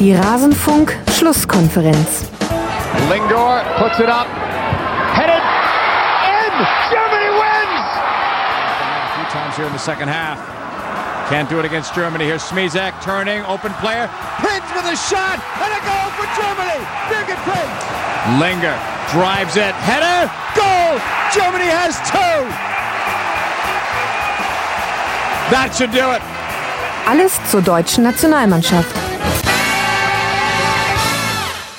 Die Rasenfunk-Schlusskonferenz. Lingor puts it up. Headed in. Germany wins. A few times here in the second half. Can't do it against Germany. Here's Smizek turning, open player. Prince with a shot and a goal for Germany. Birgit Prince. Linger drives it. Header. Goal. Germany has two. That should do it. Alles zur deutschen Nationalmannschaft.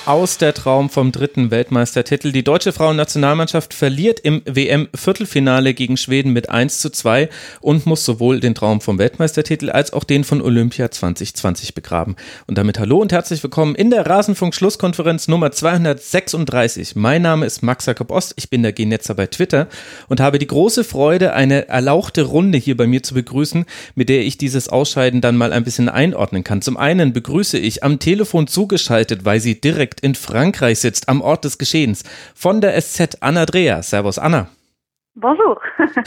Aus der Traum vom dritten Weltmeistertitel. Die deutsche Frauennationalmannschaft verliert im WM-Viertelfinale gegen Schweden mit 1 zu 2 und muss sowohl den Traum vom Weltmeistertitel als auch den von Olympia 2020 begraben. Und damit hallo und herzlich willkommen in der Rasenfunk-Schlusskonferenz Nummer 236. Mein Name ist Max Jakob Ost, ich bin der Genetzer bei Twitter und habe die große Freude, eine erlauchte Runde hier bei mir zu begrüßen, mit der ich dieses Ausscheiden dann mal ein bisschen einordnen kann. Zum einen begrüße ich am Telefon zugeschaltet, weil sie direkt direkt in Frankreich sitzt, am Ort des Geschehens. Von der SZ Anna Dreher. Servus Anna. Bonjour.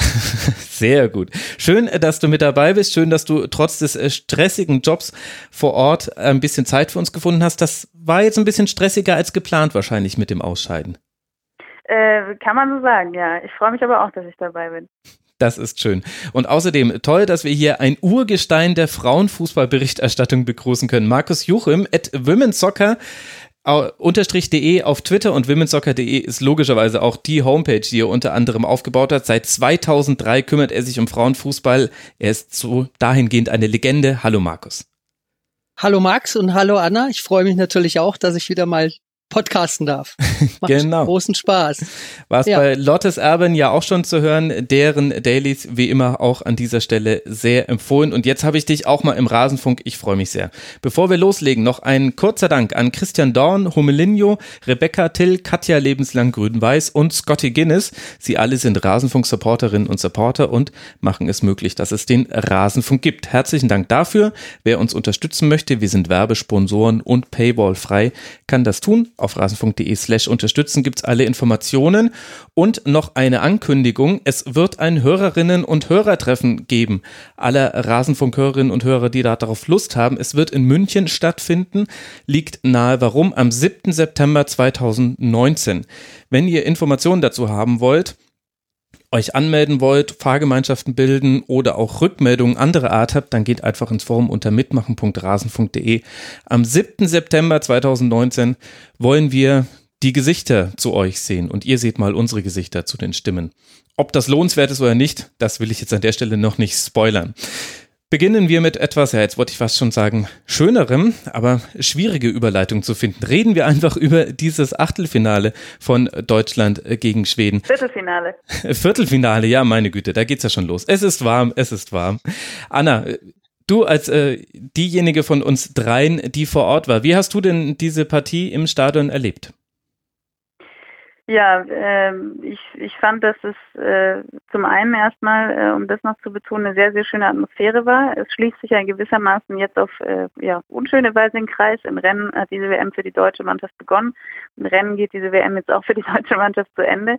Sehr gut. Schön, dass du mit dabei bist. Schön, dass du trotz des äh, stressigen Jobs vor Ort ein bisschen Zeit für uns gefunden hast. Das war jetzt ein bisschen stressiger als geplant wahrscheinlich mit dem Ausscheiden. Äh, kann man so sagen, ja. Ich freue mich aber auch, dass ich dabei bin. Das ist schön. Und außerdem toll, dass wir hier ein Urgestein der Frauenfußballberichterstattung begrüßen können. Markus Juchim at Women's Soccer unterstrich de auf Twitter und womensoccer.de ist logischerweise auch die Homepage, die er unter anderem aufgebaut hat. Seit 2003 kümmert er sich um Frauenfußball. Er ist so dahingehend eine Legende. Hallo Markus. Hallo Max und hallo Anna. Ich freue mich natürlich auch, dass ich wieder mal podcasten darf. Macht genau. großen Spaß. War es ja. bei Lottes Erben ja auch schon zu hören, deren Dailies wie immer auch an dieser Stelle sehr empfohlen. Und jetzt habe ich dich auch mal im Rasenfunk. Ich freue mich sehr. Bevor wir loslegen, noch ein kurzer Dank an Christian Dorn, Homelinho, Rebecca Till, Katja Lebenslang Grün-Weiß und Scotty Guinness. Sie alle sind Rasenfunk-Supporterinnen und Supporter und machen es möglich, dass es den Rasenfunk gibt. Herzlichen Dank dafür. Wer uns unterstützen möchte, wir sind Werbesponsoren und Paywall frei, kann das tun auf rasenfunk.de slash unterstützen gibt es alle Informationen und noch eine Ankündigung. Es wird ein Hörerinnen- und Hörertreffen geben. Alle Rasenfunk-Hörerinnen und Hörer, die da darauf Lust haben. Es wird in München stattfinden. Liegt nahe warum? Am 7. September 2019. Wenn ihr Informationen dazu haben wollt, euch anmelden wollt, Fahrgemeinschaften bilden oder auch Rückmeldungen anderer Art habt, dann geht einfach ins Forum unter mitmachen.rasen.de. Am 7. September 2019 wollen wir die Gesichter zu euch sehen und ihr seht mal unsere Gesichter zu den Stimmen. Ob das lohnenswert ist oder nicht, das will ich jetzt an der Stelle noch nicht spoilern. Beginnen wir mit etwas, ja, jetzt wollte ich fast schon sagen, schönerem, aber schwierige Überleitung zu finden. Reden wir einfach über dieses Achtelfinale von Deutschland gegen Schweden. Viertelfinale. Viertelfinale, ja, meine Güte, da geht's ja schon los. Es ist warm, es ist warm. Anna, du als äh, diejenige von uns dreien, die vor Ort war, wie hast du denn diese Partie im Stadion erlebt? Ja, äh, ich, ich fand, dass es äh, zum einen erstmal, äh, um das noch zu betonen, eine sehr, sehr schöne Atmosphäre war. Es schließt sich ja gewissermaßen jetzt auf äh, ja, unschöne Weise den Kreis. Im Rennen hat diese WM für die deutsche Mannschaft begonnen. Im Rennen geht diese WM jetzt auch für die deutsche Mannschaft zu Ende.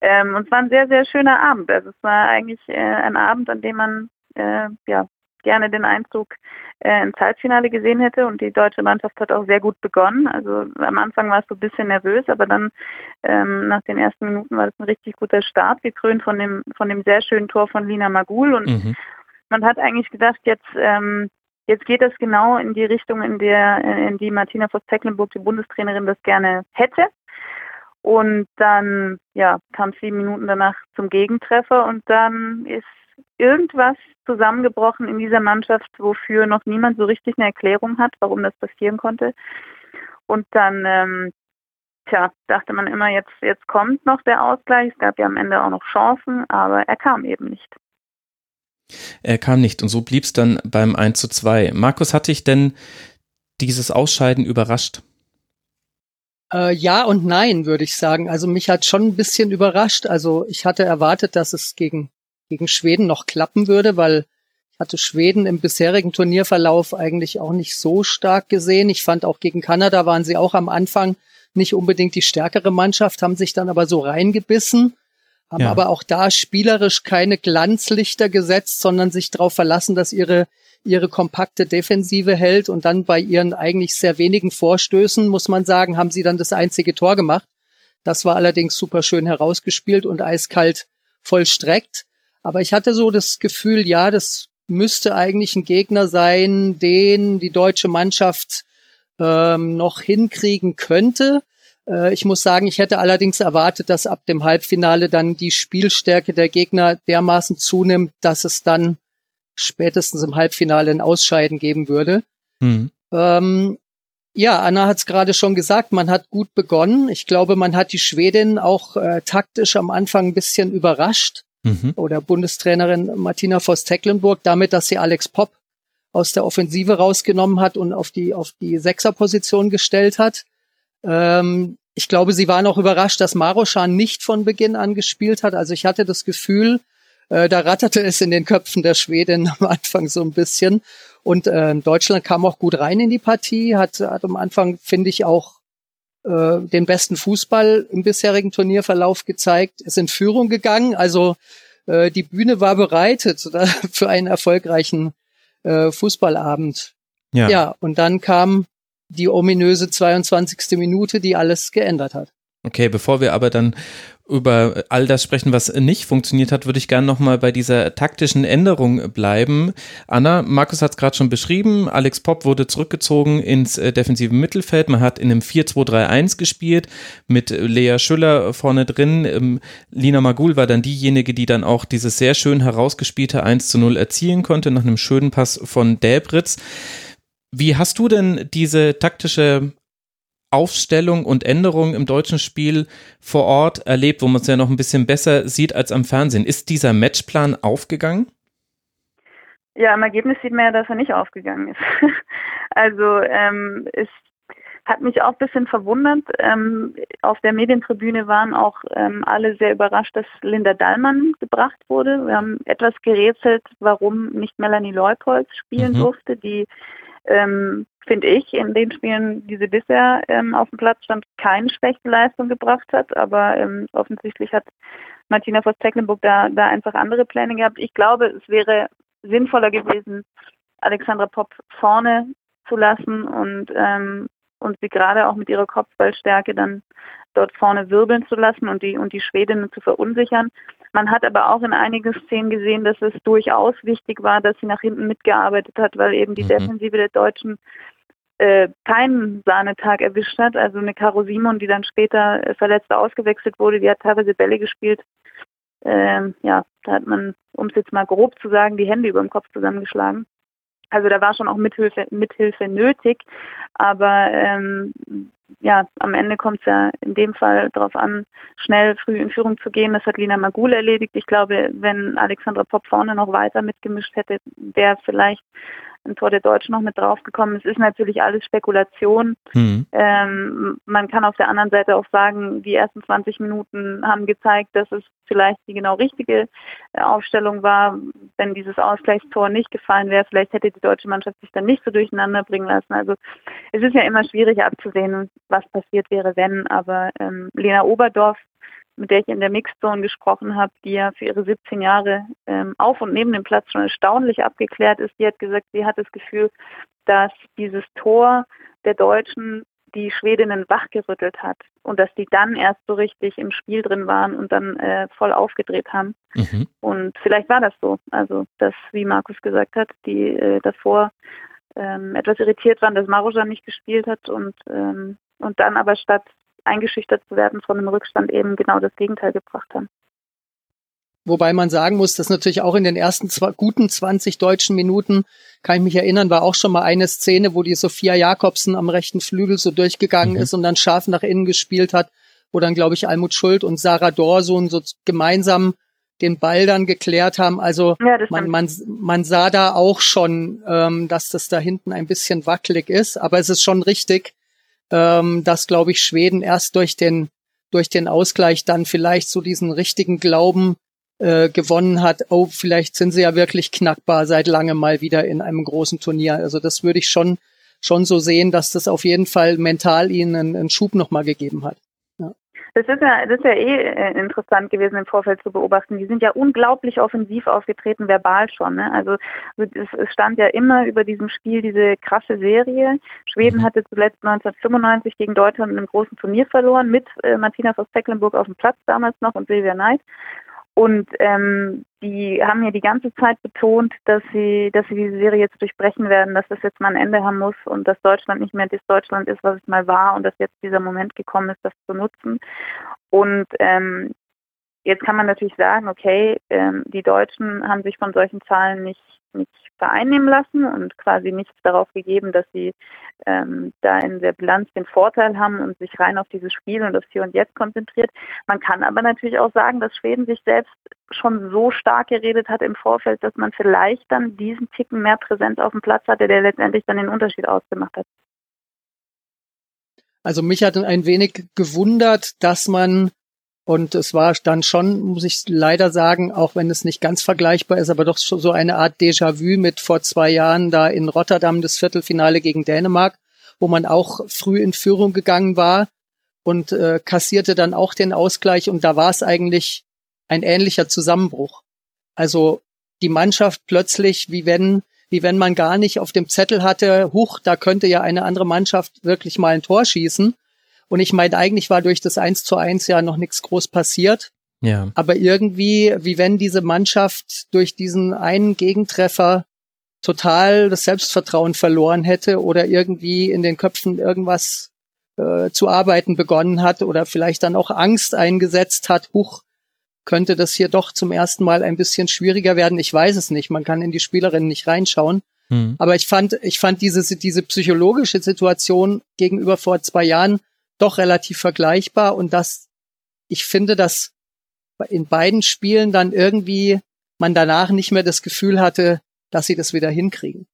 Ähm, und es war ein sehr, sehr schöner Abend. Also es war eigentlich äh, ein Abend, an dem man äh, ja, gerne den Einzug äh, ins Halbfinale gesehen hätte und die deutsche Mannschaft hat auch sehr gut begonnen. Also am Anfang war es so ein bisschen nervös, aber dann ähm, nach den ersten Minuten war das ein richtig guter Start, gekrönt von dem von dem sehr schönen Tor von Lina Magul und mhm. man hat eigentlich gedacht, jetzt ähm, jetzt geht es genau in die Richtung, in der in die Martina Voss-Tecklenburg, die Bundestrainerin, das gerne hätte. Und dann ja, kam sieben Minuten danach zum Gegentreffer und dann ist irgendwas zusammengebrochen in dieser Mannschaft, wofür noch niemand so richtig eine Erklärung hat, warum das passieren konnte. Und dann, ähm, tja, dachte man immer, jetzt, jetzt kommt noch der Ausgleich. Es gab ja am Ende auch noch Chancen, aber er kam eben nicht. Er kam nicht und so blieb es dann beim 1 zu 2. Markus, hatte ich denn dieses Ausscheiden überrascht? Äh, ja und nein, würde ich sagen. Also mich hat schon ein bisschen überrascht. Also ich hatte erwartet, dass es gegen gegen Schweden noch klappen würde, weil ich hatte Schweden im bisherigen Turnierverlauf eigentlich auch nicht so stark gesehen. Ich fand auch gegen Kanada waren sie auch am Anfang nicht unbedingt die stärkere Mannschaft, haben sich dann aber so reingebissen. haben ja. aber auch da spielerisch keine Glanzlichter gesetzt, sondern sich darauf verlassen, dass ihre ihre kompakte Defensive hält und dann bei ihren eigentlich sehr wenigen Vorstößen, muss man sagen, haben sie dann das einzige Tor gemacht. Das war allerdings super schön herausgespielt und eiskalt vollstreckt. Aber ich hatte so das Gefühl, ja, das müsste eigentlich ein Gegner sein, den die deutsche Mannschaft ähm, noch hinkriegen könnte. Äh, ich muss sagen, ich hätte allerdings erwartet, dass ab dem Halbfinale dann die Spielstärke der Gegner dermaßen zunimmt, dass es dann spätestens im Halbfinale ein Ausscheiden geben würde. Mhm. Ähm, ja, Anna hat es gerade schon gesagt, man hat gut begonnen. Ich glaube, man hat die Schwedin auch äh, taktisch am Anfang ein bisschen überrascht. Mhm. Oder Bundestrainerin Martina Voss-Tecklenburg damit, dass sie Alex Popp aus der Offensive rausgenommen hat und auf die, auf die Sechserposition gestellt hat. Ähm, ich glaube, sie waren auch überrascht, dass Maroschan nicht von Beginn an gespielt hat. Also ich hatte das Gefühl, äh, da ratterte es in den Köpfen der Schweden am Anfang so ein bisschen. Und äh, Deutschland kam auch gut rein in die Partie, hat, hat am Anfang, finde ich, auch äh, den besten Fußball im bisherigen Turnierverlauf gezeigt, ist in Führung gegangen. Also äh, die Bühne war bereitet oder, für einen erfolgreichen äh, Fußballabend. Ja. ja, und dann kam die ominöse 22. Minute, die alles geändert hat. Okay, bevor wir aber dann über all das sprechen, was nicht funktioniert hat, würde ich gerne nochmal bei dieser taktischen Änderung bleiben. Anna, Markus hat es gerade schon beschrieben, Alex Popp wurde zurückgezogen ins äh, defensive Mittelfeld. Man hat in einem 4-2-3-1 gespielt mit Lea Schüller vorne drin. Ähm, Lina Magul war dann diejenige, die dann auch dieses sehr schön herausgespielte 1 zu 0 erzielen konnte, nach einem schönen Pass von Däbritz. Wie hast du denn diese taktische Aufstellung und Änderung im deutschen Spiel vor Ort erlebt, wo man es ja noch ein bisschen besser sieht als am Fernsehen. Ist dieser Matchplan aufgegangen? Ja, im Ergebnis sieht man ja, dass er nicht aufgegangen ist. also ähm, es hat mich auch ein bisschen verwundert. Ähm, auf der Medientribüne waren auch ähm, alle sehr überrascht, dass Linda Dallmann gebracht wurde. Wir haben etwas gerätselt, warum nicht Melanie Leupolz spielen mhm. durfte, die ähm, finde ich, in den Spielen, die sie bisher ähm, auf dem Platz stand, keine schlechte Leistung gebracht hat. Aber ähm, offensichtlich hat Martina Voss-Tecklenburg da, da einfach andere Pläne gehabt. Ich glaube, es wäre sinnvoller gewesen, Alexandra Popp vorne zu lassen und, ähm, und sie gerade auch mit ihrer Kopfballstärke dann dort vorne wirbeln zu lassen und die, und die Schwedinnen zu verunsichern. Man hat aber auch in einigen Szenen gesehen, dass es durchaus wichtig war, dass sie nach hinten mitgearbeitet hat, weil eben die mhm. Defensive der Deutschen äh, keinen Sahnetag erwischt hat. Also eine Caro Simon, die dann später äh, verletzt ausgewechselt wurde, die hat teilweise Bälle gespielt. Ähm, ja, da hat man, um es jetzt mal grob zu sagen, die Hände über dem Kopf zusammengeschlagen. Also da war schon auch Mithilfe, Mithilfe nötig, aber ähm, ja, am Ende kommt es ja in dem Fall darauf an, schnell früh in Führung zu gehen. Das hat Lina Magul erledigt. Ich glaube, wenn Alexandra Popp vorne noch weiter mitgemischt hätte, wäre vielleicht ein Tor der Deutschen noch mit draufgekommen. Es ist natürlich alles Spekulation. Mhm. Ähm, man kann auf der anderen Seite auch sagen, die ersten 20 Minuten haben gezeigt, dass es vielleicht die genau richtige äh, Aufstellung war. Wenn dieses Ausgleichstor nicht gefallen wäre, vielleicht hätte die deutsche Mannschaft sich dann nicht so durcheinander bringen lassen. Also es ist ja immer schwierig abzusehen, was passiert wäre, wenn. Aber ähm, Lena Oberdorf mit der ich in der Mixzone gesprochen habe, die ja für ihre 17 Jahre ähm, auf und neben dem Platz schon erstaunlich abgeklärt ist, die hat gesagt, sie hat das Gefühl, dass dieses Tor der Deutschen die Schwedinnen wachgerüttelt hat und dass die dann erst so richtig im Spiel drin waren und dann äh, voll aufgedreht haben. Mhm. Und vielleicht war das so. Also, dass, wie Markus gesagt hat, die äh, davor ähm, etwas irritiert waren, dass Marojan nicht gespielt hat und, ähm, und dann aber statt eingeschüchtert zu werden von einem Rückstand eben genau das Gegenteil gebracht haben. Wobei man sagen muss, dass natürlich auch in den ersten zwei, guten 20 deutschen Minuten, kann ich mich erinnern, war auch schon mal eine Szene, wo die Sophia Jakobsen am rechten Flügel so durchgegangen mhm. ist und dann scharf nach innen gespielt hat, wo dann, glaube ich, Almut Schuld und Sarah Dorsun so gemeinsam den Ball dann geklärt haben. Also ja, man, man, man sah da auch schon, ähm, dass das da hinten ein bisschen wackelig ist, aber es ist schon richtig, ähm, dass, glaube ich, Schweden erst durch den, durch den Ausgleich dann vielleicht so diesen richtigen Glauben äh, gewonnen hat, oh, vielleicht sind sie ja wirklich knackbar seit langem mal wieder in einem großen Turnier. Also das würde ich schon, schon so sehen, dass das auf jeden Fall mental ihnen einen, einen Schub nochmal gegeben hat. Das ist ja, das ist ja eh äh, interessant gewesen im Vorfeld zu beobachten. Die sind ja unglaublich offensiv aufgetreten, verbal schon. Ne? Also es, stand ja immer über diesem Spiel diese krasse Serie. Schweden mhm. hatte zuletzt 1995 gegen Deutschland in einem großen Turnier verloren mit äh, Martina aus Tecklenburg auf dem Platz damals noch und Silvia Knight. Und ähm, die haben ja die ganze Zeit betont, dass sie, dass sie diese Serie jetzt durchbrechen werden, dass das jetzt mal ein Ende haben muss und dass Deutschland nicht mehr das Deutschland ist, was es mal war und dass jetzt dieser Moment gekommen ist, das zu nutzen. Und ähm, jetzt kann man natürlich sagen, okay, ähm, die Deutschen haben sich von solchen Zahlen nicht nicht vereinnehmen lassen und quasi nichts darauf gegeben, dass sie ähm, da in der Bilanz den Vorteil haben und sich rein auf dieses Spiel und das Hier und Jetzt konzentriert. Man kann aber natürlich auch sagen, dass Schweden sich selbst schon so stark geredet hat im Vorfeld, dass man vielleicht dann diesen Ticken mehr Präsenz auf dem Platz hatte, der letztendlich dann den Unterschied ausgemacht hat. Also mich hat ein wenig gewundert, dass man und es war dann schon, muss ich leider sagen, auch wenn es nicht ganz vergleichbar ist, aber doch so eine Art Déjà-vu mit vor zwei Jahren da in Rotterdam das Viertelfinale gegen Dänemark, wo man auch früh in Führung gegangen war und äh, kassierte dann auch den Ausgleich. Und da war es eigentlich ein ähnlicher Zusammenbruch. Also die Mannschaft plötzlich, wie wenn, wie wenn man gar nicht auf dem Zettel hatte, huch, da könnte ja eine andere Mannschaft wirklich mal ein Tor schießen und ich meine, eigentlich war durch das 1 zu 1 ja noch nichts groß passiert. Ja. Aber irgendwie, wie wenn diese Mannschaft durch diesen einen Gegentreffer total das Selbstvertrauen verloren hätte oder irgendwie in den Köpfen irgendwas äh, zu arbeiten begonnen hat oder vielleicht dann auch Angst eingesetzt hat, huch, könnte das hier doch zum ersten Mal ein bisschen schwieriger werden. Ich weiß es nicht. Man kann in die Spielerinnen nicht reinschauen. Mhm. Aber ich fand, ich fand diese, diese psychologische Situation gegenüber vor zwei Jahren doch relativ vergleichbar und dass ich finde, dass in beiden Spielen dann irgendwie man danach nicht mehr das Gefühl hatte, dass sie das wieder hinkriegen.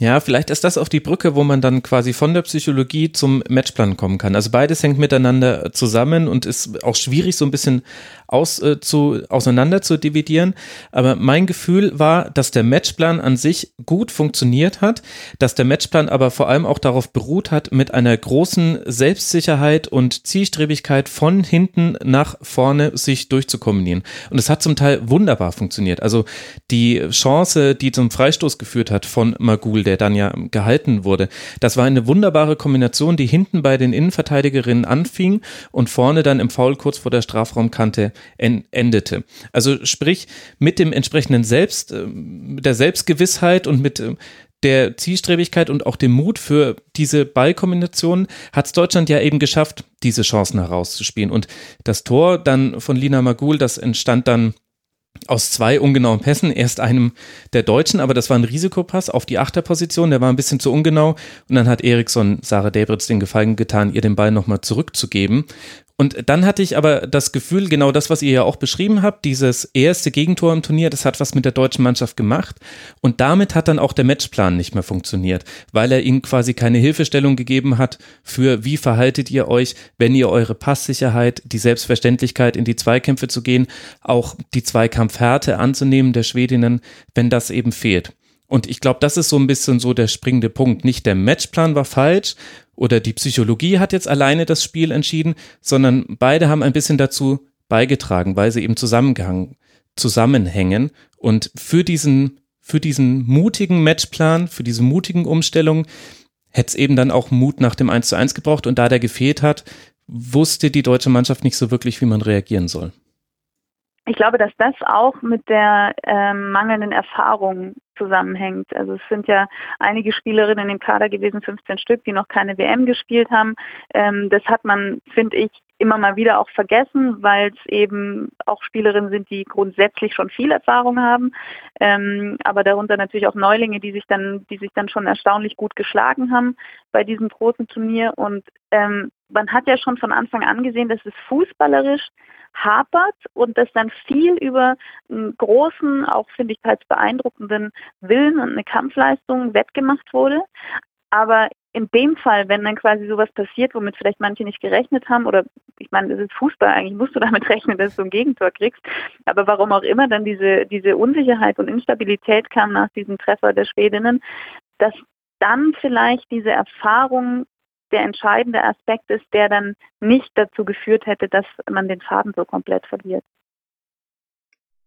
Ja, vielleicht ist das auch die Brücke, wo man dann quasi von der Psychologie zum Matchplan kommen kann. Also beides hängt miteinander zusammen und ist auch schwierig so ein bisschen aus, äh, zu, auseinander zu dividieren. Aber mein Gefühl war, dass der Matchplan an sich gut funktioniert hat, dass der Matchplan aber vor allem auch darauf beruht hat, mit einer großen Selbstsicherheit und Zielstrebigkeit von hinten nach vorne sich durchzukombinieren. Und es hat zum Teil wunderbar funktioniert. Also die Chance, die zum Freistoß geführt hat von Magul, der dann ja gehalten wurde, das war eine wunderbare Kombination, die hinten bei den Innenverteidigerinnen anfing und vorne dann im Foul kurz vor der Strafraumkante endete. Also sprich, mit dem entsprechenden Selbst, äh, der Selbstgewissheit und mit äh, der Zielstrebigkeit und auch dem Mut für diese Ballkombination hat es Deutschland ja eben geschafft, diese Chancen herauszuspielen. Und das Tor dann von Lina Magul, das entstand dann aus zwei ungenauen Pässen, erst einem der Deutschen, aber das war ein Risikopass auf die Achterposition, der war ein bisschen zu ungenau und dann hat Eriksson Sarah Debritz den Gefallen getan, ihr den Ball nochmal zurückzugeben. Und dann hatte ich aber das Gefühl, genau das, was ihr ja auch beschrieben habt, dieses erste Gegentor im Turnier, das hat was mit der deutschen Mannschaft gemacht. Und damit hat dann auch der Matchplan nicht mehr funktioniert, weil er ihnen quasi keine Hilfestellung gegeben hat für, wie verhaltet ihr euch, wenn ihr eure Passsicherheit, die Selbstverständlichkeit in die Zweikämpfe zu gehen, auch die Zweikampfhärte anzunehmen der Schwedinnen, wenn das eben fehlt. Und ich glaube, das ist so ein bisschen so der springende Punkt. Nicht der Matchplan war falsch oder die Psychologie hat jetzt alleine das Spiel entschieden, sondern beide haben ein bisschen dazu beigetragen, weil sie eben zusammenhängen. Und für diesen, für diesen mutigen Matchplan, für diese mutigen Umstellungen, hätte es eben dann auch Mut nach dem 1 zu 1 gebraucht. Und da der gefehlt hat, wusste die deutsche Mannschaft nicht so wirklich, wie man reagieren soll. Ich glaube, dass das auch mit der ähm, mangelnden Erfahrung zusammenhängt. Also es sind ja einige Spielerinnen im Kader gewesen, 15 Stück, die noch keine WM gespielt haben. Ähm, das hat man, finde ich, immer mal wieder auch vergessen, weil es eben auch Spielerinnen sind, die grundsätzlich schon viel Erfahrung haben, ähm, aber darunter natürlich auch Neulinge, die sich dann, die sich dann schon erstaunlich gut geschlagen haben bei diesem großen Turnier. Und ähm, man hat ja schon von Anfang an gesehen, dass es fußballerisch hapert und dass dann viel über einen großen, auch finde ich teils beeindruckenden Willen und eine Kampfleistung wettgemacht wurde. Aber in dem Fall, wenn dann quasi sowas passiert, womit vielleicht manche nicht gerechnet haben, oder ich meine, das ist Fußball, eigentlich musst du damit rechnen, dass du ein Gegentor kriegst, aber warum auch immer dann diese, diese Unsicherheit und Instabilität kam nach diesem Treffer der Schwedinnen, dass dann vielleicht diese Erfahrung der entscheidende Aspekt ist, der dann nicht dazu geführt hätte, dass man den Faden so komplett verliert.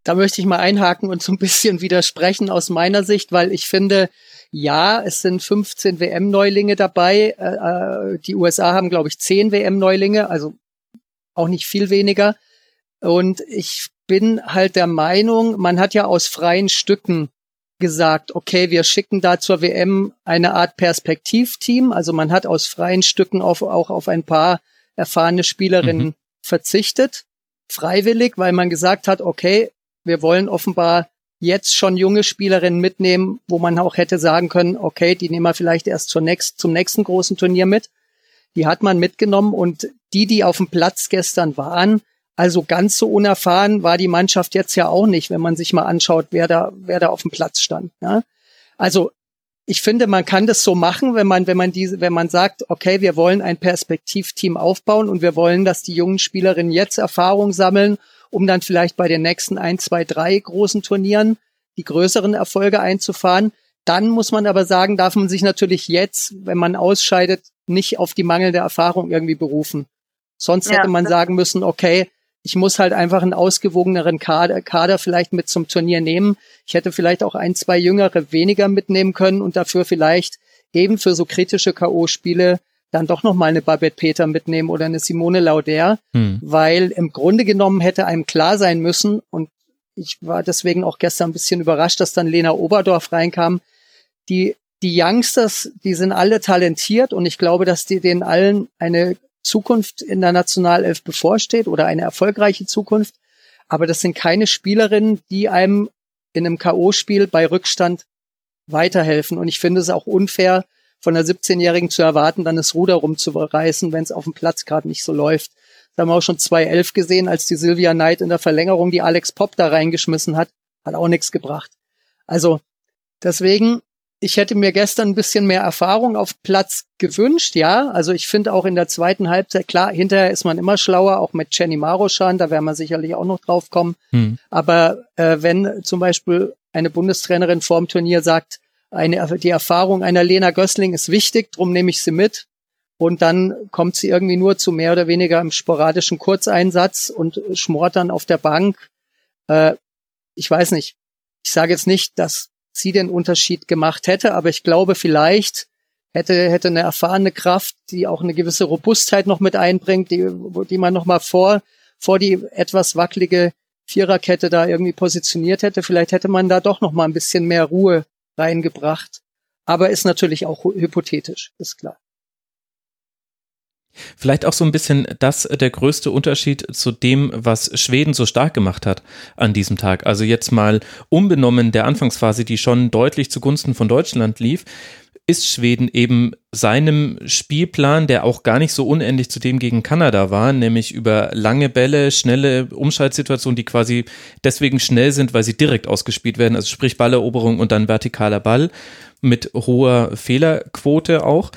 Da möchte ich mal einhaken und so ein bisschen widersprechen aus meiner Sicht, weil ich finde, ja, es sind 15 WM-Neulinge dabei. Äh, äh, die USA haben, glaube ich, 10 WM-Neulinge, also auch nicht viel weniger. Und ich bin halt der Meinung, man hat ja aus freien Stücken gesagt, okay, wir schicken da zur WM eine Art Perspektivteam. Also man hat aus freien Stücken auf, auch auf ein paar erfahrene Spielerinnen mhm. verzichtet, freiwillig, weil man gesagt hat, okay, wir wollen offenbar jetzt schon junge Spielerinnen mitnehmen, wo man auch hätte sagen können, okay, die nehmen wir vielleicht erst zur nächst, zum nächsten großen Turnier mit. Die hat man mitgenommen und die, die auf dem Platz gestern waren, also ganz so unerfahren war die Mannschaft jetzt ja auch nicht, wenn man sich mal anschaut, wer da, wer da auf dem Platz stand. Ja? Also ich finde, man kann das so machen, wenn man, wenn man diese, wenn man sagt, okay, wir wollen ein Perspektivteam aufbauen und wir wollen, dass die jungen Spielerinnen jetzt Erfahrung sammeln um dann vielleicht bei den nächsten ein, zwei, drei großen Turnieren die größeren Erfolge einzufahren. Dann muss man aber sagen, darf man sich natürlich jetzt, wenn man ausscheidet, nicht auf die mangelnde Erfahrung irgendwie berufen. Sonst ja, hätte man sagen müssen, okay, ich muss halt einfach einen ausgewogeneren Kader, Kader vielleicht mit zum Turnier nehmen. Ich hätte vielleicht auch ein, zwei Jüngere weniger mitnehmen können und dafür vielleicht eben für so kritische K.O.-Spiele dann doch noch mal eine Babette Peter mitnehmen oder eine Simone Lauder, hm. weil im Grunde genommen hätte einem klar sein müssen und ich war deswegen auch gestern ein bisschen überrascht, dass dann Lena Oberdorf reinkam. Die, die Youngsters, die sind alle talentiert und ich glaube, dass die denen allen eine Zukunft in der Nationalelf bevorsteht oder eine erfolgreiche Zukunft. Aber das sind keine Spielerinnen, die einem in einem K.O.-Spiel bei Rückstand weiterhelfen. Und ich finde es auch unfair, von der 17-Jährigen zu erwarten, dann das Ruder rumzureißen, wenn es auf dem Platz gerade nicht so läuft. Da haben wir auch schon 2011 gesehen, als die Sylvia Knight in der Verlängerung die Alex Pop da reingeschmissen hat, hat auch nichts gebracht. Also deswegen, ich hätte mir gestern ein bisschen mehr Erfahrung auf Platz gewünscht, ja. Also ich finde auch in der zweiten Halbzeit, klar, hinterher ist man immer schlauer, auch mit Jenny Maroschan, da werden wir sicherlich auch noch drauf kommen. Hm. Aber äh, wenn zum Beispiel eine Bundestrainerin vorm Turnier sagt, eine, die Erfahrung einer Lena Gößling ist wichtig, drum nehme ich sie mit. Und dann kommt sie irgendwie nur zu mehr oder weniger im sporadischen Kurzeinsatz und schmort dann auf der Bank. Äh, ich weiß nicht. Ich sage jetzt nicht, dass sie den Unterschied gemacht hätte, aber ich glaube vielleicht hätte, hätte eine erfahrene Kraft, die auch eine gewisse Robustheit noch mit einbringt, die, die man noch mal vor, vor die etwas wackelige Viererkette da irgendwie positioniert hätte. Vielleicht hätte man da doch noch mal ein bisschen mehr Ruhe reingebracht. Aber ist natürlich auch hypothetisch, ist klar. Vielleicht auch so ein bisschen das der größte Unterschied zu dem, was Schweden so stark gemacht hat an diesem Tag. Also jetzt mal unbenommen der Anfangsphase, die schon deutlich zugunsten von Deutschland lief, ist Schweden eben seinem Spielplan, der auch gar nicht so unähnlich zu dem gegen Kanada war, nämlich über lange Bälle, schnelle Umschaltsituationen, die quasi deswegen schnell sind, weil sie direkt ausgespielt werden, also sprich Balleroberung und dann vertikaler Ball mit hoher Fehlerquote auch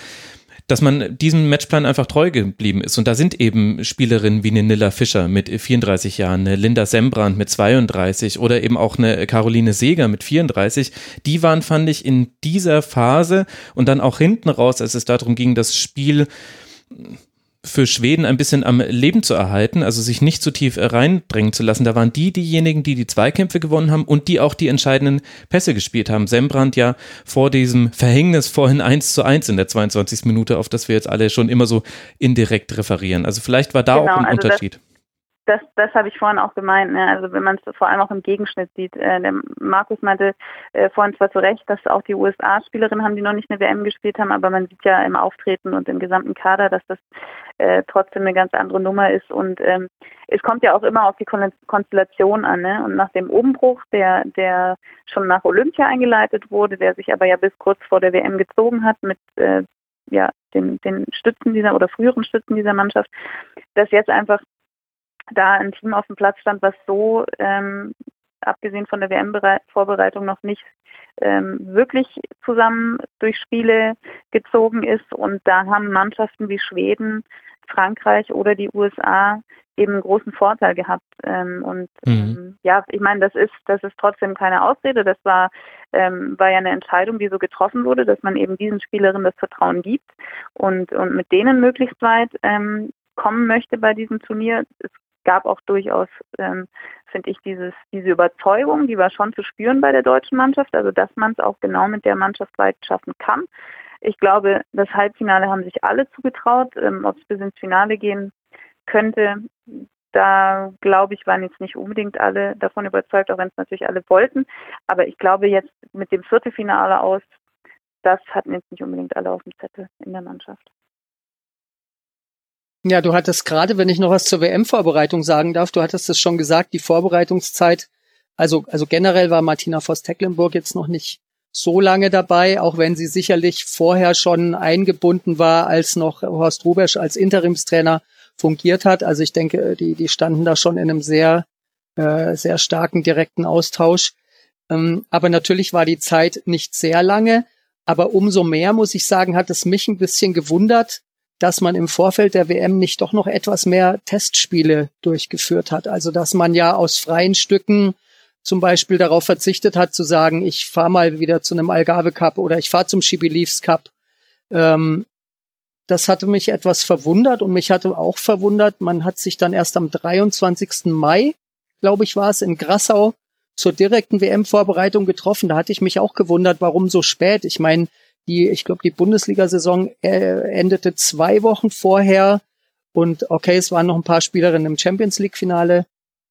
dass man diesem Matchplan einfach treu geblieben ist. Und da sind eben Spielerinnen wie eine Nilla Fischer mit 34 Jahren, eine Linda Sembrand mit 32 oder eben auch eine Caroline Seeger mit 34. Die waren, fand ich, in dieser Phase und dann auch hinten raus, als es darum ging, das Spiel für Schweden ein bisschen am Leben zu erhalten, also sich nicht zu tief reindrängen zu lassen. Da waren die diejenigen, die die Zweikämpfe gewonnen haben und die auch die entscheidenden Pässe gespielt haben. Sembrand ja vor diesem Verhängnis vorhin 1 zu 1 in der 22. Minute, auf das wir jetzt alle schon immer so indirekt referieren. Also vielleicht war da genau, auch ein also Unterschied das, das habe ich vorhin auch gemeint. Ne? Also wenn man es vor allem auch im Gegenschnitt sieht. Äh, der Markus meinte äh, vorhin zwar zu Recht, dass auch die USA-Spielerinnen haben, die noch nicht eine WM gespielt haben, aber man sieht ja im Auftreten und im gesamten Kader, dass das äh, trotzdem eine ganz andere Nummer ist. Und ähm, es kommt ja auch immer auf die Konstellation an. Ne? Und nach dem Umbruch, der, der schon nach Olympia eingeleitet wurde, der sich aber ja bis kurz vor der WM gezogen hat mit äh, ja, den, den Stützen dieser oder früheren Stützen dieser Mannschaft, dass jetzt einfach da ein Team auf dem Platz stand, was so ähm, abgesehen von der WM-Vorbereitung noch nicht ähm, wirklich zusammen durch Spiele gezogen ist. Und da haben Mannschaften wie Schweden Frankreich oder die USA eben einen großen Vorteil gehabt. Ähm, und mhm. ähm, ja, ich meine, das ist, das ist trotzdem keine Ausrede. Das war, ähm, war ja eine Entscheidung, die so getroffen wurde, dass man eben diesen Spielerinnen das Vertrauen gibt und, und mit denen möglichst weit ähm, kommen möchte bei diesem Turnier. Es gab auch durchaus, ähm, finde ich, dieses, diese Überzeugung, die war schon zu spüren bei der deutschen Mannschaft, also dass man es auch genau mit der Mannschaft weit schaffen kann. Ich glaube, das Halbfinale haben sich alle zugetraut. Ähm, Ob es bis ins Finale gehen könnte, da glaube ich, waren jetzt nicht unbedingt alle davon überzeugt, auch wenn es natürlich alle wollten. Aber ich glaube jetzt mit dem Viertelfinale aus, das hatten jetzt nicht unbedingt alle auf dem Zettel in der Mannschaft. Ja, du hattest gerade, wenn ich noch was zur WM-Vorbereitung sagen darf, du hattest es schon gesagt, die Vorbereitungszeit, also, also generell war Martina Voss-Tecklenburg jetzt noch nicht so lange dabei, auch wenn sie sicherlich vorher schon eingebunden war, als noch Horst Rubesch als Interimstrainer fungiert hat. Also ich denke, die, die standen da schon in einem sehr, äh, sehr starken direkten Austausch. Ähm, aber natürlich war die Zeit nicht sehr lange. Aber umso mehr, muss ich sagen, hat es mich ein bisschen gewundert, dass man im Vorfeld der WM nicht doch noch etwas mehr Testspiele durchgeführt hat. Also dass man ja aus freien Stücken zum Beispiel darauf verzichtet hat zu sagen, ich fahre mal wieder zu einem Algarve Cup oder ich fahre zum She Believes Cup. Ähm, das hatte mich etwas verwundert und mich hatte auch verwundert, man hat sich dann erst am 23. Mai, glaube ich, war es, in Grassau zur direkten WM-Vorbereitung getroffen. Da hatte ich mich auch gewundert, warum so spät. Ich meine, die, ich glaube, die Bundesliga-Saison äh, endete zwei Wochen vorher und okay, es waren noch ein paar Spielerinnen im Champions League-Finale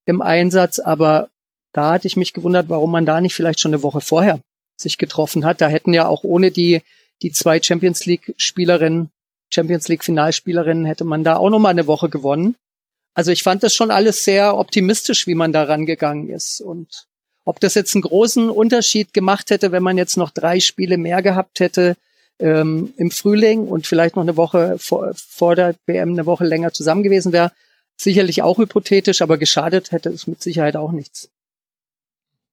im Einsatz, aber da hatte ich mich gewundert, warum man da nicht vielleicht schon eine Woche vorher sich getroffen hat. Da hätten ja auch ohne die, die zwei Champions League-Spielerinnen, Champions League-Finalspielerinnen, hätte man da auch noch mal eine Woche gewonnen. Also ich fand das schon alles sehr optimistisch, wie man da rangegangen ist. Und ob das jetzt einen großen Unterschied gemacht hätte, wenn man jetzt noch drei Spiele mehr gehabt hätte ähm, im Frühling und vielleicht noch eine Woche vor, vor der WM eine Woche länger zusammen gewesen wäre, sicherlich auch hypothetisch, aber geschadet hätte es mit Sicherheit auch nichts.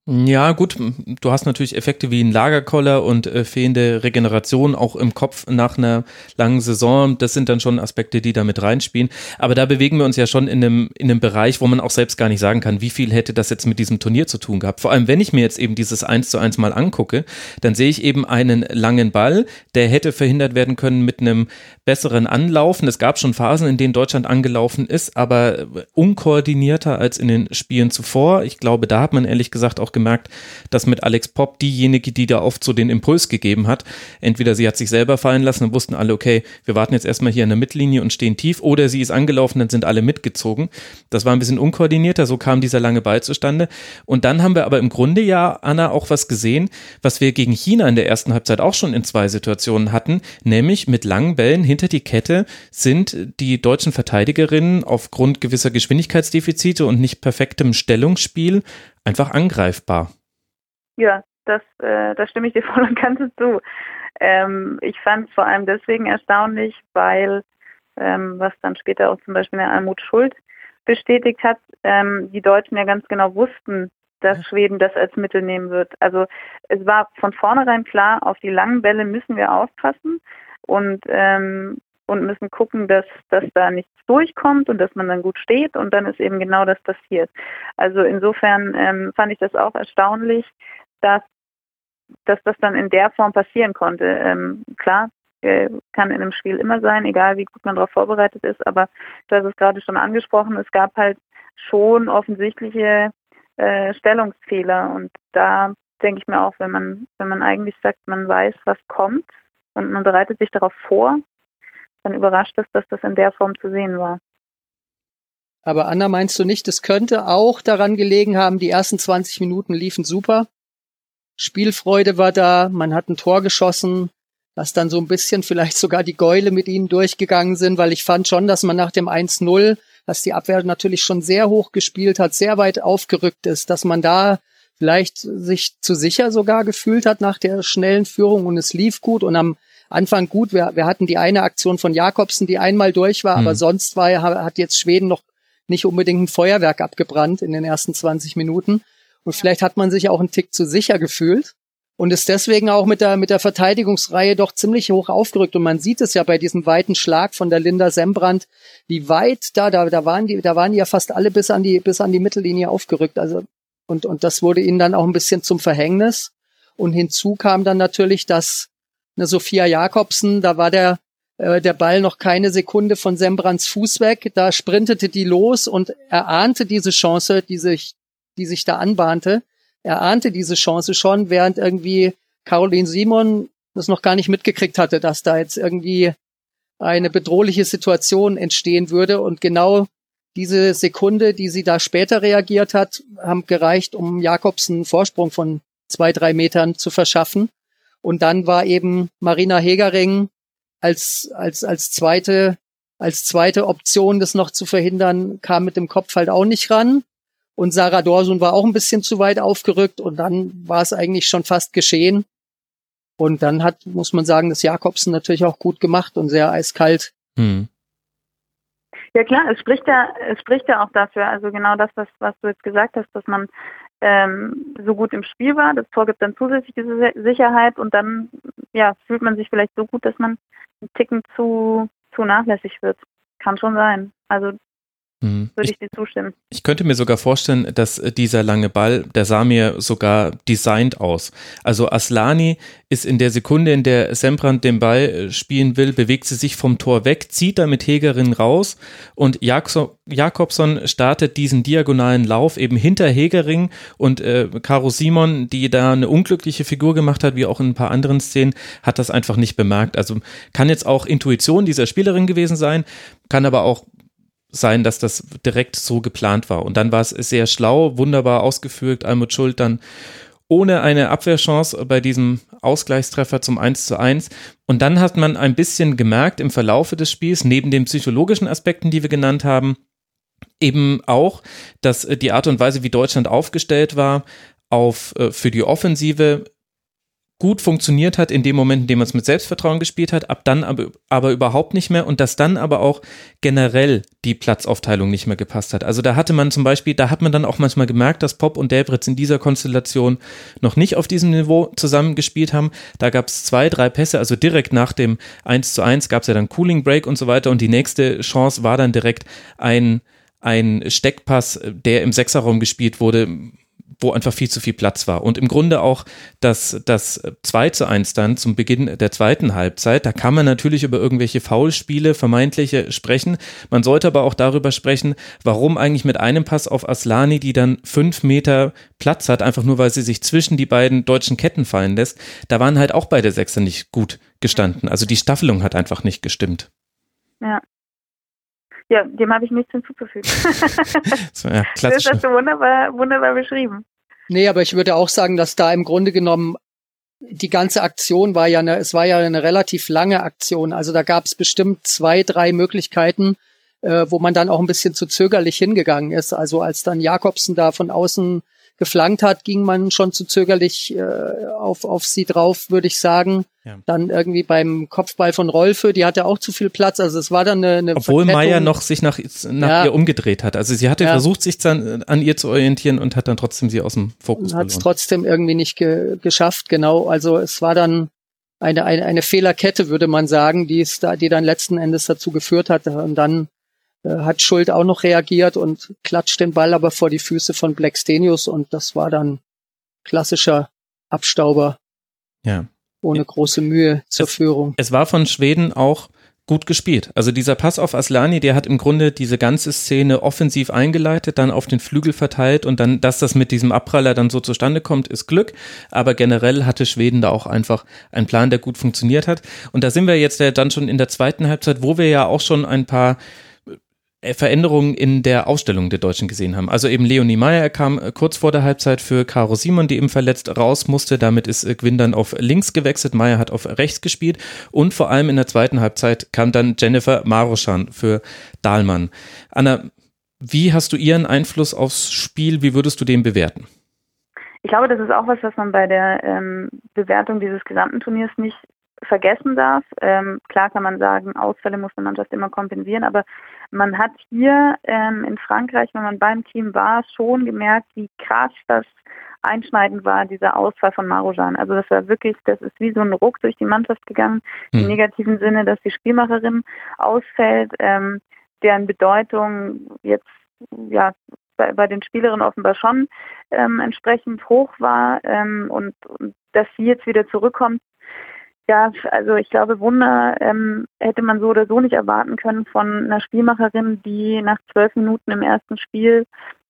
Ja, gut, du hast natürlich Effekte wie ein Lagerkoller und äh, fehlende Regeneration auch im Kopf nach einer langen Saison. Das sind dann schon Aspekte, die da mit reinspielen. Aber da bewegen wir uns ja schon in einem, in einem Bereich, wo man auch selbst gar nicht sagen kann, wie viel hätte das jetzt mit diesem Turnier zu tun gehabt. Vor allem, wenn ich mir jetzt eben dieses 1 zu 1 mal angucke, dann sehe ich eben einen langen Ball, der hätte verhindert werden können mit einem besseren Anlaufen. Es gab schon Phasen, in denen Deutschland angelaufen ist, aber unkoordinierter als in den Spielen zuvor. Ich glaube, da hat man ehrlich gesagt auch gemerkt, dass mit Alex Popp diejenige, die da oft so den Impuls gegeben hat, entweder sie hat sich selber fallen lassen und wussten alle, okay, wir warten jetzt erstmal hier in der Mittellinie und stehen tief, oder sie ist angelaufen, dann sind alle mitgezogen. Das war ein bisschen unkoordinierter, so kam dieser lange Ball zustande. Und dann haben wir aber im Grunde ja, Anna, auch was gesehen, was wir gegen China in der ersten Halbzeit auch schon in zwei Situationen hatten, nämlich mit langen Bällen hinter die Kette sind die deutschen Verteidigerinnen aufgrund gewisser Geschwindigkeitsdefizite und nicht perfektem Stellungsspiel einfach angreifbar. Ja, das, äh, da stimme ich dir voll und ganz zu. Ähm, ich fand es vor allem deswegen erstaunlich, weil, ähm, was dann später auch zum Beispiel der Almut Schuld bestätigt hat, ähm, die Deutschen ja ganz genau wussten, dass Schweden das als Mittel nehmen wird. Also es war von vornherein klar, auf die langen Bälle müssen wir aufpassen und ähm, und müssen gucken, dass, dass da nichts durchkommt und dass man dann gut steht und dann ist eben genau das passiert. Also insofern ähm, fand ich das auch erstaunlich, dass, dass das dann in der Form passieren konnte. Ähm, klar, äh, kann in einem Spiel immer sein, egal wie gut man darauf vorbereitet ist, aber du hast es gerade schon angesprochen, es gab halt schon offensichtliche äh, Stellungsfehler und da denke ich mir auch, wenn man, wenn man eigentlich sagt, man weiß, was kommt und man bereitet sich darauf vor, dann überrascht es, dass das in der Form zu sehen war. Aber Anna, meinst du nicht, es könnte auch daran gelegen haben, die ersten 20 Minuten liefen super. Spielfreude war da, man hat ein Tor geschossen, dass dann so ein bisschen vielleicht sogar die Gäule mit ihnen durchgegangen sind, weil ich fand schon, dass man nach dem 1-0, dass die Abwehr natürlich schon sehr hoch gespielt hat, sehr weit aufgerückt ist, dass man da vielleicht sich zu sicher sogar gefühlt hat nach der schnellen Führung und es lief gut und am Anfang gut. Wir, wir hatten die eine Aktion von Jakobsen, die einmal durch war, mhm. aber sonst war, hat jetzt Schweden noch nicht unbedingt ein Feuerwerk abgebrannt in den ersten 20 Minuten. Und vielleicht hat man sich auch einen Tick zu sicher gefühlt und ist deswegen auch mit der, mit der Verteidigungsreihe doch ziemlich hoch aufgerückt. Und man sieht es ja bei diesem weiten Schlag von der Linda Sembrand, wie weit da, da, da waren die, da waren die ja fast alle bis an die, bis an die Mittellinie aufgerückt. Also, und, und das wurde ihnen dann auch ein bisschen zum Verhängnis. Und hinzu kam dann natürlich, dass eine Sophia Jakobsen, da war der, äh, der Ball noch keine Sekunde von Sembrands Fuß weg. Da sprintete die los und er ahnte diese Chance, die sich, die sich da anbahnte er ahnte diese Chance schon, während irgendwie Caroline Simon das noch gar nicht mitgekriegt hatte, dass da jetzt irgendwie eine bedrohliche Situation entstehen würde. Und genau diese Sekunde, die sie da später reagiert hat, haben gereicht, um Jakobs einen Vorsprung von zwei, drei Metern zu verschaffen. Und dann war eben Marina Hegering als, als, als zweite, als zweite Option, das noch zu verhindern, kam mit dem Kopf halt auch nicht ran. Und Sarah Dorsun war auch ein bisschen zu weit aufgerückt und dann war es eigentlich schon fast geschehen. Und dann hat, muss man sagen, das Jakobsen natürlich auch gut gemacht und sehr eiskalt. Hm. Ja klar, es spricht ja, es spricht ja auch dafür, also genau das, was, was du jetzt gesagt hast, dass man ähm, so gut im Spiel war. Das Tor gibt dann zusätzlich diese Sicherheit und dann ja, fühlt man sich vielleicht so gut, dass man einen Ticken zu, zu nachlässig wird. Kann schon sein. Also Mhm. Würde ich, dir zustimmen. Ich könnte mir sogar vorstellen, dass dieser lange Ball, der sah mir sogar designt aus. Also Aslani ist in der Sekunde, in der Sembrand den Ball äh, spielen will, bewegt sie sich vom Tor weg, zieht damit Hegerin raus und Jakobson startet diesen diagonalen Lauf eben hinter Hegering und äh, Caro Simon, die da eine unglückliche Figur gemacht hat, wie auch in ein paar anderen Szenen, hat das einfach nicht bemerkt. Also kann jetzt auch Intuition dieser Spielerin gewesen sein, kann aber auch sein, dass das direkt so geplant war. Und dann war es sehr schlau, wunderbar ausgeführt. Almut Schuld dann ohne eine Abwehrchance bei diesem Ausgleichstreffer zum 1 zu 1. Und dann hat man ein bisschen gemerkt im Verlaufe des Spiels, neben den psychologischen Aspekten, die wir genannt haben, eben auch, dass die Art und Weise, wie Deutschland aufgestellt war, auf, äh, für die Offensive gut funktioniert hat in dem Moment, in dem man es mit Selbstvertrauen gespielt hat, ab dann aber, aber überhaupt nicht mehr und dass dann aber auch generell die Platzaufteilung nicht mehr gepasst hat. Also da hatte man zum Beispiel, da hat man dann auch manchmal gemerkt, dass Pop und Delbritz in dieser Konstellation noch nicht auf diesem Niveau zusammengespielt haben. Da gab es zwei, drei Pässe, also direkt nach dem 1 zu 1 gab es ja dann Cooling Break und so weiter und die nächste Chance war dann direkt ein ein Steckpass, der im Sechserraum gespielt wurde, wo einfach viel zu viel Platz war. Und im Grunde auch das, das 2 zu 1 dann zum Beginn der zweiten Halbzeit, da kann man natürlich über irgendwelche Foulspiele, vermeintliche sprechen. Man sollte aber auch darüber sprechen, warum eigentlich mit einem Pass auf Aslani, die dann fünf Meter Platz hat, einfach nur weil sie sich zwischen die beiden deutschen Ketten fallen lässt, da waren halt auch beide Sechser nicht gut gestanden. Also die Staffelung hat einfach nicht gestimmt. Ja, ja, dem habe ich nichts hinzuzufügen. so, ja, das hast du wunderbar, wunderbar beschrieben. Nee, aber ich würde auch sagen, dass da im Grunde genommen die ganze Aktion war ja eine, es war ja eine relativ lange Aktion. Also da gab es bestimmt zwei, drei Möglichkeiten, äh, wo man dann auch ein bisschen zu zögerlich hingegangen ist. Also als dann Jakobsen da von außen geflankt hat, ging man schon zu zögerlich äh, auf, auf sie drauf, würde ich sagen. Ja. Dann irgendwie beim Kopfball von Rolfe, die hatte auch zu viel Platz. Also es war dann eine, eine Obwohl Meier noch sich nach, nach ja. ihr umgedreht hat. Also sie hatte ja. versucht, sich dann an ihr zu orientieren und hat dann trotzdem sie aus dem Fokus Hat es trotzdem irgendwie nicht ge geschafft, genau. Also es war dann eine, eine, eine Fehlerkette, würde man sagen, die es da, die dann letzten Endes dazu geführt hat. Und dann äh, hat Schuld auch noch reagiert und klatscht den Ball aber vor die Füße von Black Stenius und das war dann klassischer Abstauber. Ja. Ohne große Mühe zur es, Führung. Es war von Schweden auch gut gespielt. Also dieser Pass auf Aslani, der hat im Grunde diese ganze Szene offensiv eingeleitet, dann auf den Flügel verteilt und dann, dass das mit diesem Abpraller dann so zustande kommt, ist Glück. Aber generell hatte Schweden da auch einfach einen Plan, der gut funktioniert hat. Und da sind wir jetzt ja dann schon in der zweiten Halbzeit, wo wir ja auch schon ein paar Veränderungen in der Ausstellung der Deutschen gesehen haben. Also eben Leonie Meyer kam äh, kurz vor der Halbzeit für Caro Simon, die eben verletzt raus musste. Damit ist äh, Gwyn dann auf links gewechselt. Meyer hat auf rechts gespielt. Und vor allem in der zweiten Halbzeit kam dann Jennifer Maroschan für Dahlmann. Anna, wie hast du ihren Einfluss aufs Spiel? Wie würdest du den bewerten? Ich glaube, das ist auch was, was man bei der ähm, Bewertung dieses gesamten Turniers nicht vergessen darf. Ähm, klar kann man sagen, Ausfälle muss eine Mannschaft immer kompensieren, aber man hat hier ähm, in Frankreich, wenn man beim Team war, schon gemerkt, wie krass das einschneidend war dieser Ausfall von Marujan. Also das war wirklich, das ist wie so ein Ruck durch die Mannschaft gegangen, hm. im negativen Sinne, dass die Spielmacherin ausfällt, ähm, deren Bedeutung jetzt ja bei, bei den Spielerinnen offenbar schon ähm, entsprechend hoch war ähm, und, und dass sie jetzt wieder zurückkommt. Ja, also ich glaube, Wunder ähm, hätte man so oder so nicht erwarten können von einer Spielmacherin, die nach zwölf Minuten im ersten Spiel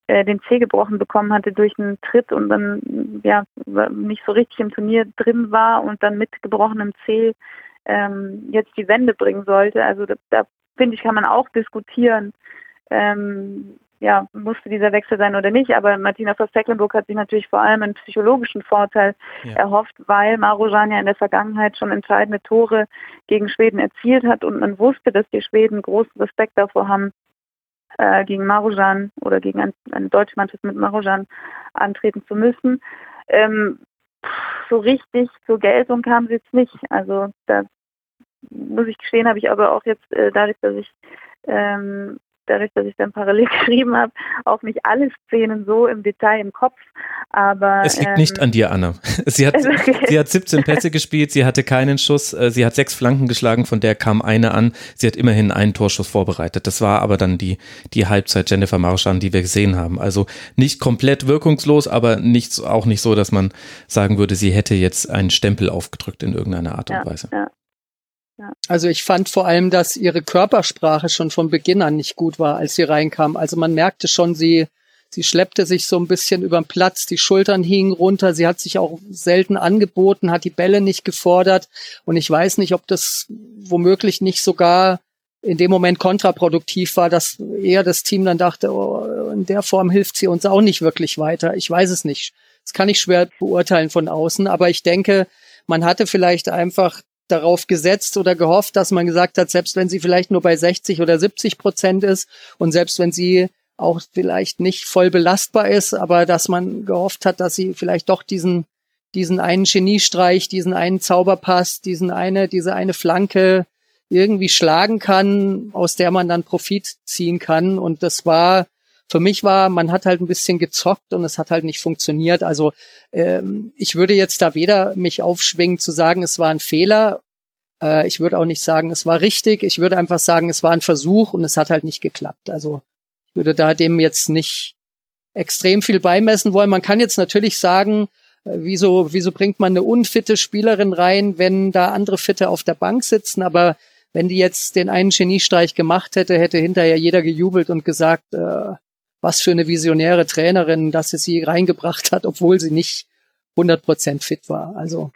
äh, den Zeh gebrochen bekommen hatte durch einen Tritt und dann ja nicht so richtig im Turnier drin war und dann mit gebrochenem Zeh ähm, jetzt die Wende bringen sollte. Also da, da finde ich, kann man auch diskutieren, ähm, ja, musste dieser Wechsel sein oder nicht. Aber Martina Voss-Tecklenburg hat sich natürlich vor allem einen psychologischen Vorteil ja. erhofft, weil Marujan ja in der Vergangenheit schon entscheidende Tore gegen Schweden erzielt hat und man wusste, dass die Schweden großen Respekt davor haben, äh, gegen Marujan oder gegen ein, eine deutsche Mannschaft mit Marujan antreten zu müssen. Ähm, so richtig zur Geltung kam sie jetzt nicht. Also da muss ich gestehen, habe ich aber auch jetzt äh, dadurch, dass ich ähm, dadurch, dass ich dann parallel geschrieben habe, auch nicht alle Szenen so im Detail im Kopf. Aber es liegt ähm, nicht an dir, Anna. Sie hat, sie hat 17 Pässe gespielt, sie hatte keinen Schuss, äh, sie hat sechs Flanken geschlagen, von der kam eine an. Sie hat immerhin einen Torschuss vorbereitet. Das war aber dann die, die Halbzeit Jennifer Marschan, die wir gesehen haben. Also nicht komplett wirkungslos, aber nicht, auch nicht so, dass man sagen würde, sie hätte jetzt einen Stempel aufgedrückt in irgendeiner Art und ja, Weise. Ja. Also ich fand vor allem, dass ihre Körpersprache schon von Beginn an nicht gut war, als sie reinkam. Also man merkte schon, sie, sie schleppte sich so ein bisschen über den Platz, die Schultern hingen runter, sie hat sich auch selten angeboten, hat die Bälle nicht gefordert. Und ich weiß nicht, ob das womöglich nicht sogar in dem Moment kontraproduktiv war, dass eher das Team dann dachte, oh, in der Form hilft sie uns auch nicht wirklich weiter. Ich weiß es nicht. Das kann ich schwer beurteilen von außen, aber ich denke, man hatte vielleicht einfach darauf gesetzt oder gehofft, dass man gesagt hat, selbst wenn sie vielleicht nur bei 60 oder 70 Prozent ist und selbst wenn sie auch vielleicht nicht voll belastbar ist, aber dass man gehofft hat, dass sie vielleicht doch diesen diesen einen Geniestreich, diesen einen Zauberpass, diesen eine, diese eine Flanke irgendwie schlagen kann, aus der man dann Profit ziehen kann. Und das war für mich war, man hat halt ein bisschen gezockt und es hat halt nicht funktioniert. Also ähm, ich würde jetzt da weder mich aufschwingen zu sagen, es war ein Fehler. Äh, ich würde auch nicht sagen, es war richtig. Ich würde einfach sagen, es war ein Versuch und es hat halt nicht geklappt. Also ich würde da dem jetzt nicht extrem viel beimessen wollen. Man kann jetzt natürlich sagen, äh, wieso, wieso bringt man eine unfitte Spielerin rein, wenn da andere Fitte auf der Bank sitzen, aber wenn die jetzt den einen Geniestreich gemacht hätte, hätte hinterher jeder gejubelt und gesagt, äh, was für eine visionäre Trainerin, dass sie sie reingebracht hat, obwohl sie nicht 100% fit war. Also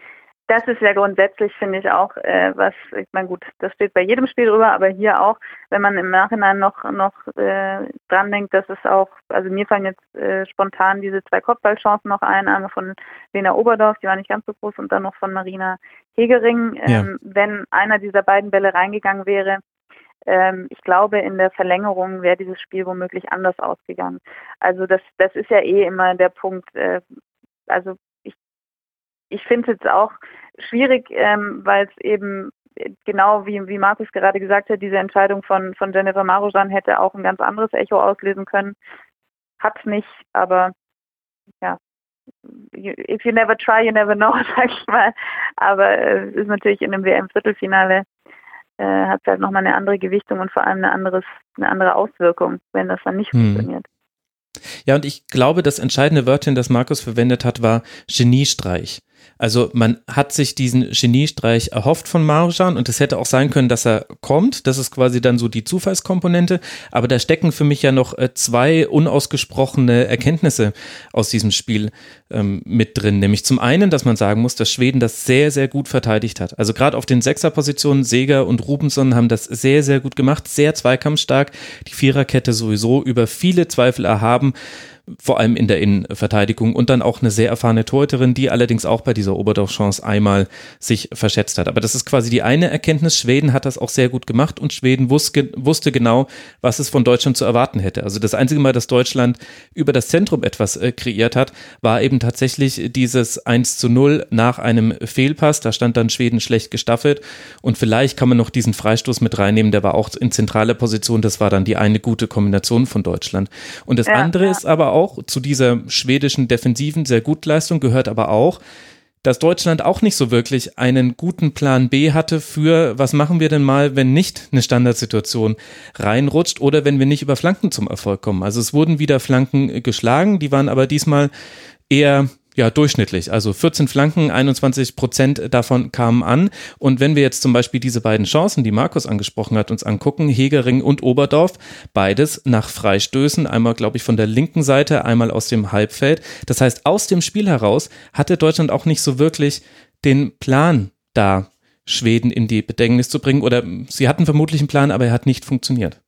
das ist ja grundsätzlich, finde ich auch, äh, was, ich meine, gut, das steht bei jedem Spiel drüber, aber hier auch, wenn man im Nachhinein noch, noch äh, dran denkt, dass es auch, also mir fallen jetzt äh, spontan diese zwei Kopfballchancen noch ein, einmal von Lena Oberdorf, die war nicht ganz so groß, und dann noch von Marina Hegering. Ähm, ja. Wenn einer dieser beiden Bälle reingegangen wäre, ähm, ich glaube, in der Verlängerung wäre dieses Spiel womöglich anders ausgegangen. Also das, das ist ja eh immer der Punkt. Äh, also ich, ich finde es jetzt auch schwierig, ähm, weil es eben genau wie, wie Markus gerade gesagt hat, diese Entscheidung von, von Jennifer Marujan hätte auch ein ganz anderes Echo auslösen können. Hat nicht, aber ja, if you never try, you never know, sag ich mal. Aber es ist natürlich in einem WM-Viertelfinale äh, hat es halt nochmal eine andere Gewichtung und vor allem eine, anderes, eine andere Auswirkung, wenn das dann nicht hm. funktioniert. Ja, und ich glaube, das entscheidende Wörtchen, das Markus verwendet hat, war Geniestreich. Also man hat sich diesen Geniestreich erhofft von Marjan und es hätte auch sein können, dass er kommt. Das ist quasi dann so die Zufallskomponente. Aber da stecken für mich ja noch äh, zwei unausgesprochene Erkenntnisse aus diesem Spiel ähm, mit drin. Nämlich zum einen, dass man sagen muss, dass Schweden das sehr, sehr gut verteidigt hat. Also gerade auf den Sechserpositionen, Seger und Rubenson haben das sehr, sehr gut gemacht. Sehr zweikampfstark. Die Viererkette sowieso über viele Zweifel erhaben vor allem in der Innenverteidigung und dann auch eine sehr erfahrene Torhüterin, die allerdings auch bei dieser Oberdorf-Chance einmal sich verschätzt hat. Aber das ist quasi die eine Erkenntnis. Schweden hat das auch sehr gut gemacht und Schweden wusste, wusste genau, was es von Deutschland zu erwarten hätte. Also das einzige Mal, dass Deutschland über das Zentrum etwas äh, kreiert hat, war eben tatsächlich dieses 1 zu 0 nach einem Fehlpass. Da stand dann Schweden schlecht gestaffelt und vielleicht kann man noch diesen Freistoß mit reinnehmen, der war auch in zentraler Position. Das war dann die eine gute Kombination von Deutschland. Und das ja, andere ja. ist aber auch, auch zu dieser schwedischen defensiven sehr gut Leistung gehört aber auch, dass Deutschland auch nicht so wirklich einen guten Plan B hatte für, was machen wir denn mal, wenn nicht eine Standardsituation reinrutscht oder wenn wir nicht über Flanken zum Erfolg kommen. Also es wurden wieder Flanken geschlagen, die waren aber diesmal eher ja, durchschnittlich. Also 14 Flanken, 21 Prozent davon kamen an. Und wenn wir jetzt zum Beispiel diese beiden Chancen, die Markus angesprochen hat, uns angucken, Hegering und Oberdorf, beides nach Freistößen, einmal, glaube ich, von der linken Seite, einmal aus dem Halbfeld. Das heißt, aus dem Spiel heraus hatte Deutschland auch nicht so wirklich den Plan da, Schweden in die Bedängnis zu bringen. Oder sie hatten vermutlich einen Plan, aber er hat nicht funktioniert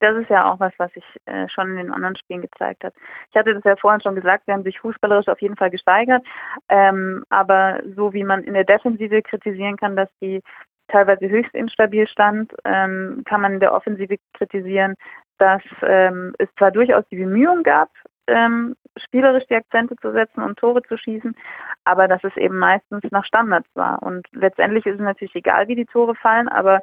das ist ja auch was, was sich äh, schon in den anderen Spielen gezeigt hat. Ich hatte das ja vorhin schon gesagt, wir haben sich fußballerisch auf jeden Fall gesteigert, ähm, aber so wie man in der Defensive kritisieren kann, dass die teilweise höchst instabil stand, ähm, kann man in der Offensive kritisieren, dass ähm, es zwar durchaus die Bemühungen gab, ähm, spielerisch die Akzente zu setzen und Tore zu schießen, aber dass es eben meistens nach Standards war. Und letztendlich ist es natürlich egal, wie die Tore fallen, aber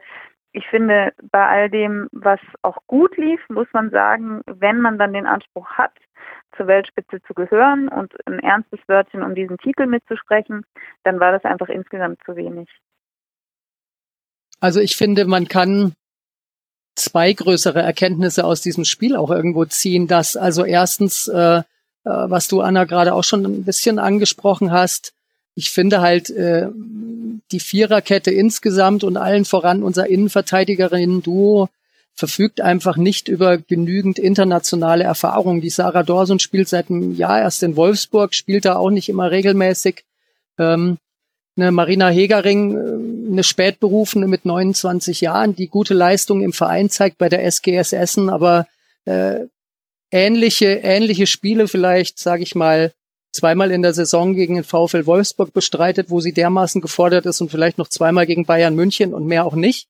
ich finde, bei all dem, was auch gut lief, muss man sagen, wenn man dann den Anspruch hat, zur Weltspitze zu gehören und ein ernstes Wörtchen um diesen Titel mitzusprechen, dann war das einfach insgesamt zu wenig. Also ich finde, man kann zwei größere Erkenntnisse aus diesem Spiel auch irgendwo ziehen, dass also erstens, äh, äh was du Anna gerade auch schon ein bisschen angesprochen hast, ich finde halt äh, die Viererkette insgesamt und allen voran unser Innenverteidigerinnen-Duo verfügt einfach nicht über genügend internationale Erfahrung. Die Sarah Dorson spielt seit einem Jahr erst in Wolfsburg, spielt da auch nicht immer regelmäßig. Ähm, eine Marina Hegering, äh, eine Spätberufene mit 29 Jahren, die gute Leistung im Verein zeigt bei der SGS Essen, aber äh, ähnliche, ähnliche Spiele vielleicht, sage ich mal, zweimal in der Saison gegen den VfL Wolfsburg bestreitet, wo sie dermaßen gefordert ist und vielleicht noch zweimal gegen Bayern München und mehr auch nicht.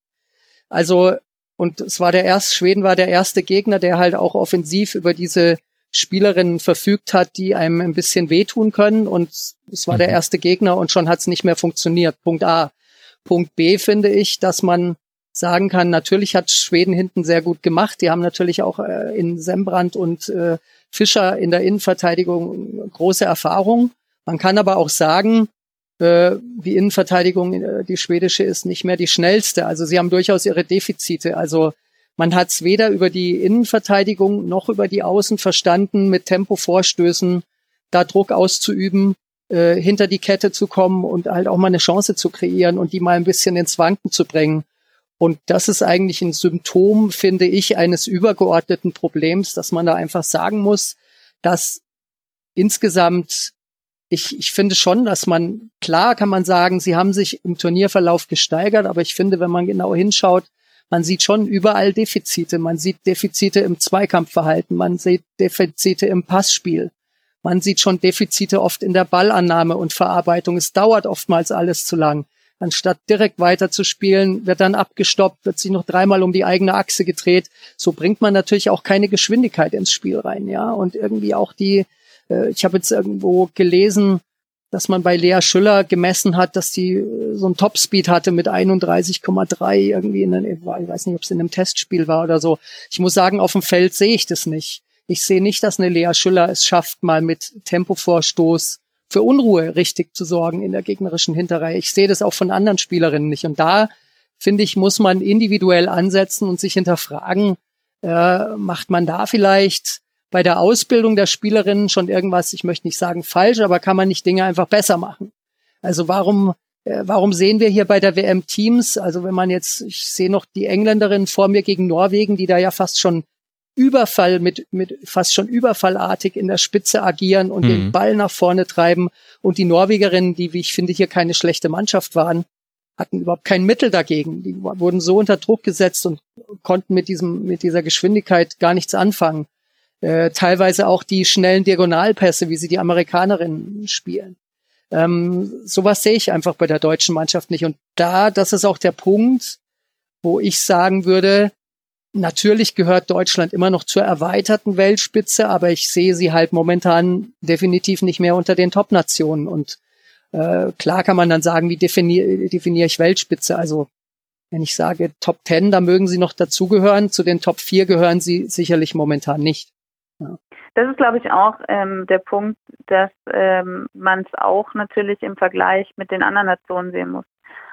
Also, und es war der erste, Schweden war der erste Gegner, der halt auch offensiv über diese Spielerinnen verfügt hat, die einem ein bisschen wehtun können. Und es war der mhm. erste Gegner und schon hat es nicht mehr funktioniert. Punkt A. Punkt B finde ich, dass man sagen kann, natürlich hat Schweden hinten sehr gut gemacht. Die haben natürlich auch äh, in Sembrand und äh, Fischer in der Innenverteidigung große Erfahrung. Man kann aber auch sagen, äh, die Innenverteidigung, äh, die schwedische, ist nicht mehr die schnellste. Also sie haben durchaus ihre Defizite. Also man hat es weder über die Innenverteidigung noch über die Außen verstanden, mit Tempovorstößen da Druck auszuüben, äh, hinter die Kette zu kommen und halt auch mal eine Chance zu kreieren und die mal ein bisschen ins Wanken zu bringen. Und das ist eigentlich ein Symptom, finde ich, eines übergeordneten Problems, dass man da einfach sagen muss, dass insgesamt ich, ich finde schon, dass man, klar kann man sagen, sie haben sich im Turnierverlauf gesteigert, aber ich finde, wenn man genau hinschaut, man sieht schon überall Defizite. Man sieht Defizite im Zweikampfverhalten, man sieht Defizite im Passspiel. Man sieht schon Defizite oft in der Ballannahme und Verarbeitung. Es dauert oftmals alles zu lang. Anstatt direkt weiter zu spielen, wird dann abgestoppt, wird sich noch dreimal um die eigene Achse gedreht. So bringt man natürlich auch keine Geschwindigkeit ins Spiel rein, ja. Und irgendwie auch die, äh, ich habe jetzt irgendwo gelesen, dass man bei Lea Schüller gemessen hat, dass die äh, so ein Topspeed hatte mit 31,3 irgendwie in einem, ich weiß nicht, ob es in einem Testspiel war oder so. Ich muss sagen, auf dem Feld sehe ich das nicht. Ich sehe nicht, dass eine Lea Schüller es schafft, mal mit Tempovorstoß für Unruhe richtig zu sorgen in der gegnerischen Hinterreihe. Ich sehe das auch von anderen Spielerinnen nicht. Und da, finde ich, muss man individuell ansetzen und sich hinterfragen, äh, macht man da vielleicht bei der Ausbildung der Spielerinnen schon irgendwas, ich möchte nicht sagen falsch, aber kann man nicht Dinge einfach besser machen? Also warum, äh, warum sehen wir hier bei der WM Teams, also wenn man jetzt, ich sehe noch die Engländerin vor mir gegen Norwegen, die da ja fast schon Überfall mit, mit fast schon überfallartig in der Spitze agieren und mhm. den Ball nach vorne treiben. Und die Norwegerinnen, die, wie ich finde, hier keine schlechte Mannschaft waren, hatten überhaupt kein Mittel dagegen. Die wurden so unter Druck gesetzt und konnten mit diesem, mit dieser Geschwindigkeit gar nichts anfangen. Äh, teilweise auch die schnellen Diagonalpässe, wie sie die Amerikanerinnen spielen. Ähm, sowas sehe ich einfach bei der deutschen Mannschaft nicht. Und da, das ist auch der Punkt, wo ich sagen würde, Natürlich gehört Deutschland immer noch zur erweiterten Weltspitze, aber ich sehe sie halt momentan definitiv nicht mehr unter den Top-Nationen. Und äh, klar kann man dann sagen, wie definiere definier ich Weltspitze? Also wenn ich sage Top 10, da mögen sie noch dazugehören. Zu den Top 4 gehören sie sicherlich momentan nicht. Ja. Das ist, glaube ich, auch ähm, der Punkt, dass ähm, man es auch natürlich im Vergleich mit den anderen Nationen sehen muss.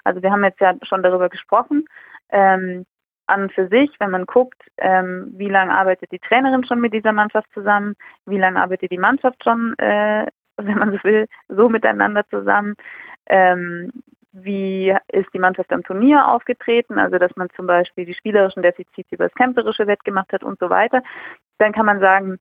Also wir haben jetzt ja schon darüber gesprochen. Ähm, an für sich, wenn man guckt, ähm, wie lange arbeitet die Trainerin schon mit dieser Mannschaft zusammen, wie lange arbeitet die Mannschaft schon, äh, wenn man so will, so miteinander zusammen, ähm, wie ist die Mannschaft am Turnier aufgetreten, also dass man zum Beispiel die spielerischen Defizite über das Camperische wettgemacht hat und so weiter, dann kann man sagen,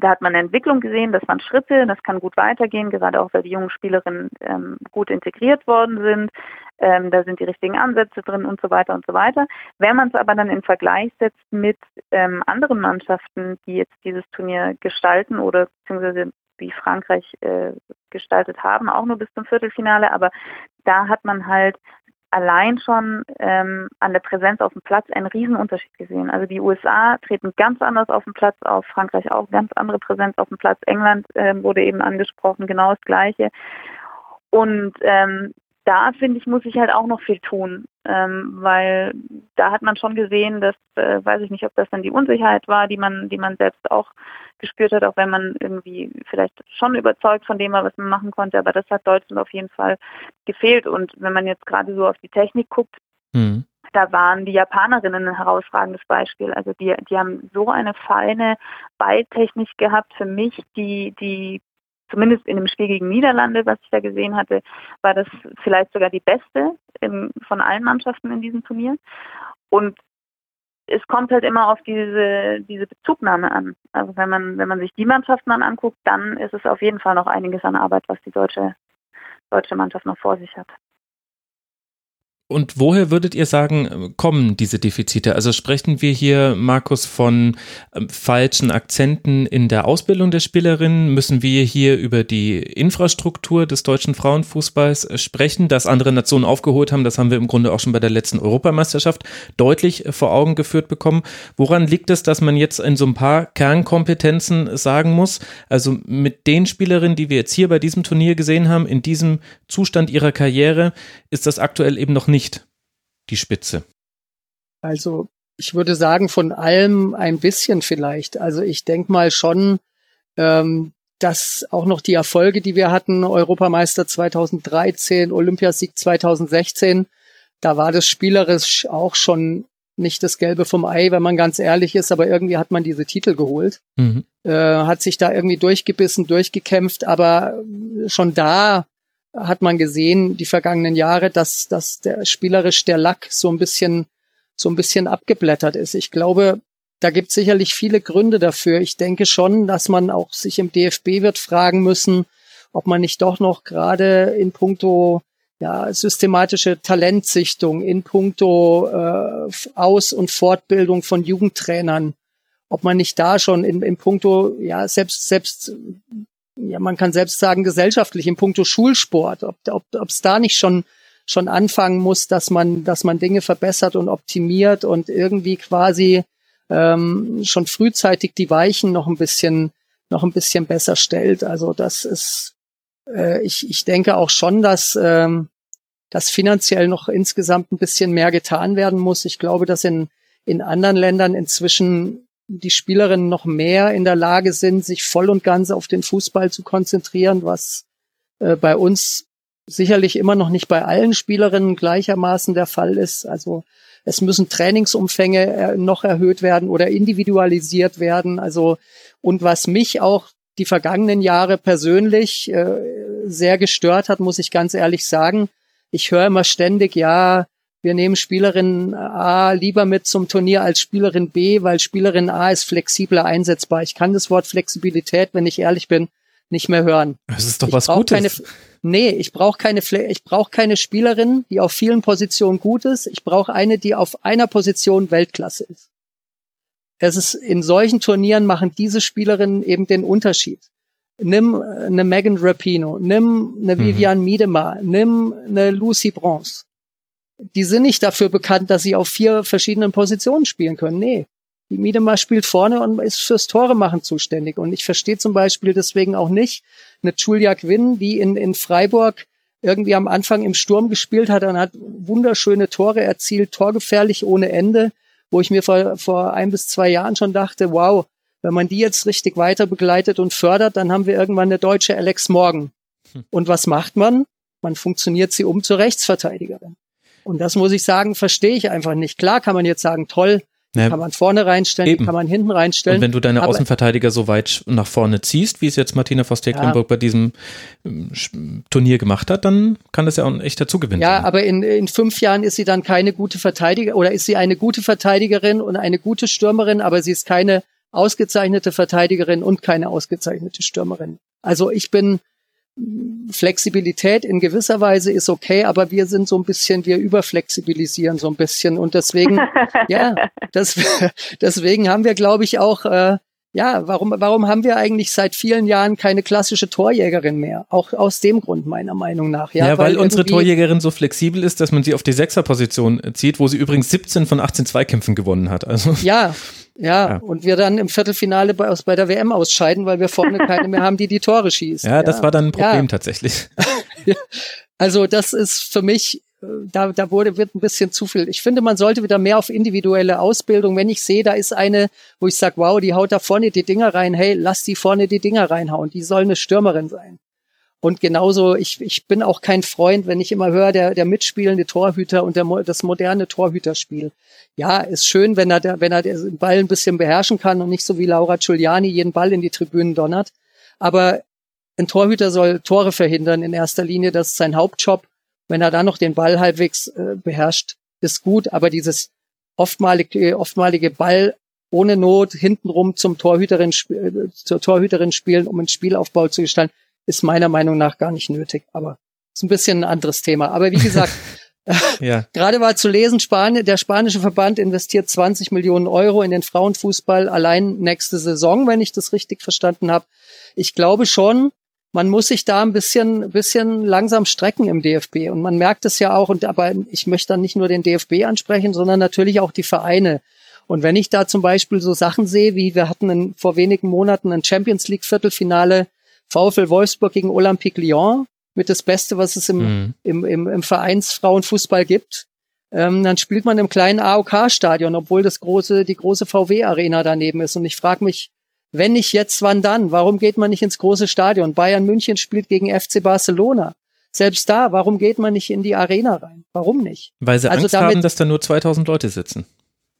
da hat man eine Entwicklung gesehen, das waren Schritte, das kann gut weitergehen, gerade auch weil die jungen Spielerinnen ähm, gut integriert worden sind. Ähm, da sind die richtigen Ansätze drin und so weiter und so weiter. Wenn man es aber dann in Vergleich setzt mit ähm, anderen Mannschaften, die jetzt dieses Turnier gestalten oder beziehungsweise wie Frankreich äh, gestaltet haben, auch nur bis zum Viertelfinale, aber da hat man halt allein schon ähm, an der Präsenz auf dem Platz einen Riesenunterschied gesehen. Also die USA treten ganz anders auf dem Platz auf, Frankreich auch ganz andere Präsenz auf dem Platz, England äh, wurde eben angesprochen, genau das Gleiche. Und ähm, da finde ich, muss ich halt auch noch viel tun, ähm, weil da hat man schon gesehen, dass, äh, weiß ich nicht, ob das dann die Unsicherheit war, die man, die man selbst auch gespürt hat, auch wenn man irgendwie vielleicht schon überzeugt von dem war, was man machen konnte, aber das hat Deutschland auf jeden Fall gefehlt. Und wenn man jetzt gerade so auf die Technik guckt, mhm. da waren die Japanerinnen ein herausragendes Beispiel. Also die, die haben so eine feine Beitechnik gehabt für mich, die, die zumindest in dem Spiel gegen Niederlande, was ich da gesehen hatte, war das vielleicht sogar die beste im, von allen Mannschaften in diesem Turnier. Und es kommt halt immer auf diese, diese Bezugnahme an. Also wenn man, wenn man sich die Mannschaften dann anguckt, dann ist es auf jeden Fall noch einiges an Arbeit, was die deutsche, deutsche Mannschaft noch vor sich hat. Und woher würdet ihr sagen, kommen diese Defizite? Also sprechen wir hier, Markus, von ähm, falschen Akzenten in der Ausbildung der Spielerinnen? Müssen wir hier über die Infrastruktur des deutschen Frauenfußballs äh, sprechen, dass andere Nationen aufgeholt haben? Das haben wir im Grunde auch schon bei der letzten Europameisterschaft deutlich äh, vor Augen geführt bekommen. Woran liegt es, dass man jetzt in so ein paar Kernkompetenzen sagen muss, also mit den Spielerinnen, die wir jetzt hier bei diesem Turnier gesehen haben, in diesem Zustand ihrer Karriere, ist das aktuell eben noch nicht nicht die Spitze? Also ich würde sagen, von allem ein bisschen vielleicht. Also ich denke mal schon, ähm, dass auch noch die Erfolge, die wir hatten, Europameister 2013, Olympiasieg 2016, da war das spielerisch auch schon nicht das Gelbe vom Ei, wenn man ganz ehrlich ist, aber irgendwie hat man diese Titel geholt, mhm. äh, hat sich da irgendwie durchgebissen, durchgekämpft, aber schon da hat man gesehen, die vergangenen Jahre, dass, dass der spielerisch der Lack so ein bisschen, so ein bisschen abgeblättert ist. Ich glaube, da gibt es sicherlich viele Gründe dafür. Ich denke schon, dass man auch sich im DFB wird fragen müssen, ob man nicht doch noch gerade in puncto ja, systematische Talentsichtung, in puncto äh, Aus- und Fortbildung von Jugendtrainern, ob man nicht da schon in, in puncto, ja, selbst, selbst ja, man kann selbst sagen, gesellschaftlich im Punkto Schulsport, ob ob ob, es da nicht schon schon anfangen muss, dass man dass man Dinge verbessert und optimiert und irgendwie quasi ähm, schon frühzeitig die Weichen noch ein bisschen noch ein bisschen besser stellt. Also das ist äh, ich ich denke auch schon, dass ähm, dass finanziell noch insgesamt ein bisschen mehr getan werden muss. Ich glaube, dass in in anderen Ländern inzwischen die Spielerinnen noch mehr in der Lage sind, sich voll und ganz auf den Fußball zu konzentrieren, was äh, bei uns sicherlich immer noch nicht bei allen Spielerinnen gleichermaßen der Fall ist. Also es müssen Trainingsumfänge äh, noch erhöht werden oder individualisiert werden. Also und was mich auch die vergangenen Jahre persönlich äh, sehr gestört hat, muss ich ganz ehrlich sagen. Ich höre immer ständig, ja, wir nehmen Spielerin A lieber mit zum Turnier als Spielerin B, weil Spielerin A ist flexibler einsetzbar. Ich kann das Wort Flexibilität, wenn ich ehrlich bin, nicht mehr hören. Das ist doch ich was Gutes. Keine, nee, ich brauche keine, ich brauche keine Spielerin, die auf vielen Positionen gut ist. Ich brauche eine, die auf einer Position Weltklasse ist. Es ist in solchen Turnieren machen diese Spielerinnen eben den Unterschied. Nimm eine Megan Rapino, nimm eine mhm. Vivian Miedema, nimm eine Lucy Bronze die sind nicht dafür bekannt, dass sie auf vier verschiedenen Positionen spielen können. Nee. Die Miedema spielt vorne und ist fürs Tore machen zuständig. Und ich verstehe zum Beispiel deswegen auch nicht eine Julia Quinn, die in, in Freiburg irgendwie am Anfang im Sturm gespielt hat und hat wunderschöne Tore erzielt, torgefährlich ohne Ende, wo ich mir vor, vor ein bis zwei Jahren schon dachte, wow, Wenn man die jetzt richtig weiter begleitet und fördert, dann haben wir irgendwann eine deutsche Alex Morgan. Hm. Und was macht man? Man funktioniert sie um zur Rechtsverteidigerin. Und das muss ich sagen, verstehe ich einfach nicht. Klar kann man jetzt sagen, toll, ja, kann man vorne reinstellen, eben. kann man hinten reinstellen. Und wenn du deine aber, Außenverteidiger so weit nach vorne ziehst, wie es jetzt Martina Voss-Tecklenburg ja. bei diesem ähm, Turnier gemacht hat, dann kann das ja auch ein echter Zugewinn ja, sein. Ja, aber in, in fünf Jahren ist sie dann keine gute Verteidiger oder ist sie eine gute Verteidigerin und eine gute Stürmerin, aber sie ist keine ausgezeichnete Verteidigerin und keine ausgezeichnete Stürmerin. Also ich bin Flexibilität in gewisser Weise ist okay, aber wir sind so ein bisschen, wir überflexibilisieren so ein bisschen und deswegen, ja, das, deswegen haben wir, glaube ich, auch, äh, ja, warum, warum haben wir eigentlich seit vielen Jahren keine klassische Torjägerin mehr? Auch aus dem Grund meiner Meinung nach. Ja, ja weil, weil unsere Torjägerin so flexibel ist, dass man sie auf die Sechserposition zieht, wo sie übrigens 17 von 18 Zweikämpfen gewonnen hat. Also. Ja, ja, ja, und wir dann im Viertelfinale bei, aus, bei der WM ausscheiden, weil wir vorne keine mehr haben, die die Tore schießt. Ja, ja. das war dann ein Problem ja. tatsächlich. also das ist für mich, äh, da, da wurde, wird ein bisschen zu viel. Ich finde, man sollte wieder mehr auf individuelle Ausbildung. Wenn ich sehe, da ist eine, wo ich sage, wow, die haut da vorne die Dinger rein, hey, lass die vorne die Dinger reinhauen. Die soll eine Stürmerin sein. Und genauso, ich, ich bin auch kein Freund, wenn ich immer höre, der, der mitspielende Torhüter und der, das moderne Torhüterspiel. Ja, ist schön, wenn er, wenn er den Ball ein bisschen beherrschen kann und nicht so wie Laura Giuliani jeden Ball in die Tribünen donnert. Aber ein Torhüter soll Tore verhindern in erster Linie. Das ist sein Hauptjob. Wenn er dann noch den Ball halbwegs äh, beherrscht, ist gut. Aber dieses oftmalige, oftmalige Ball ohne Not hintenrum zum Torhüterin, äh, zur Torhüterin spielen, um einen Spielaufbau zu gestalten, ist meiner Meinung nach gar nicht nötig. Aber ist ein bisschen ein anderes Thema. Aber wie gesagt, ja. gerade war zu lesen, Spanien, der spanische Verband investiert 20 Millionen Euro in den Frauenfußball allein nächste Saison, wenn ich das richtig verstanden habe. Ich glaube schon, man muss sich da ein bisschen, bisschen langsam strecken im DFB. Und man merkt es ja auch, und aber ich möchte dann nicht nur den DFB ansprechen, sondern natürlich auch die Vereine. Und wenn ich da zum Beispiel so Sachen sehe, wie wir hatten in, vor wenigen Monaten ein Champions League Viertelfinale VfL Wolfsburg gegen Olympique Lyon mit das Beste, was es im, mhm. im, im, im Vereinsfrauenfußball gibt. Ähm, dann spielt man im kleinen AOK-Stadion, obwohl das große, die große VW-Arena daneben ist. Und ich frage mich, wenn nicht jetzt, wann dann? Warum geht man nicht ins große Stadion? Bayern München spielt gegen FC Barcelona. Selbst da, warum geht man nicht in die Arena rein? Warum nicht? Weil sie also Angst damit, haben, dass da nur 2000 Leute sitzen.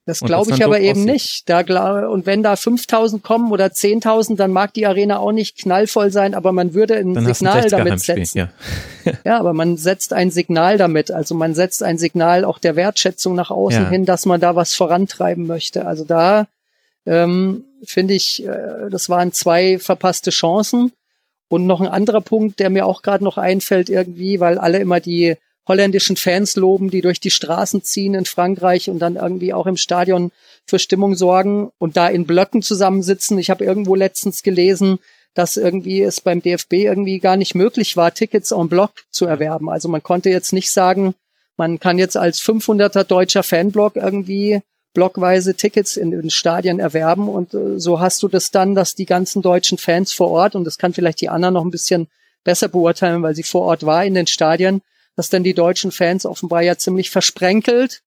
Das glaube ich aber eben aussieht. nicht. Da, und wenn da 5000 kommen oder 10.000, dann mag die Arena auch nicht knallvoll sein, aber man würde ein dann Signal ein damit setzen. Ja. ja, aber man setzt ein Signal damit. Also man setzt ein Signal auch der Wertschätzung nach außen ja. hin, dass man da was vorantreiben möchte. Also da ähm, finde ich, äh, das waren zwei verpasste Chancen. Und noch ein anderer Punkt, der mir auch gerade noch einfällt irgendwie, weil alle immer die holländischen Fans loben, die durch die Straßen ziehen in Frankreich und dann irgendwie auch im Stadion für Stimmung sorgen und da in Blöcken zusammensitzen. Ich habe irgendwo letztens gelesen, dass irgendwie es beim DFB irgendwie gar nicht möglich war, Tickets en bloc zu erwerben. Also man konnte jetzt nicht sagen, man kann jetzt als 500er deutscher Fanblock irgendwie blockweise Tickets in den Stadien erwerben und äh, so hast du das dann, dass die ganzen deutschen Fans vor Ort und das kann vielleicht die anderen noch ein bisschen besser beurteilen, weil sie vor Ort war in den Stadien, dass dann die deutschen Fans offenbar ja ziemlich versprenkelt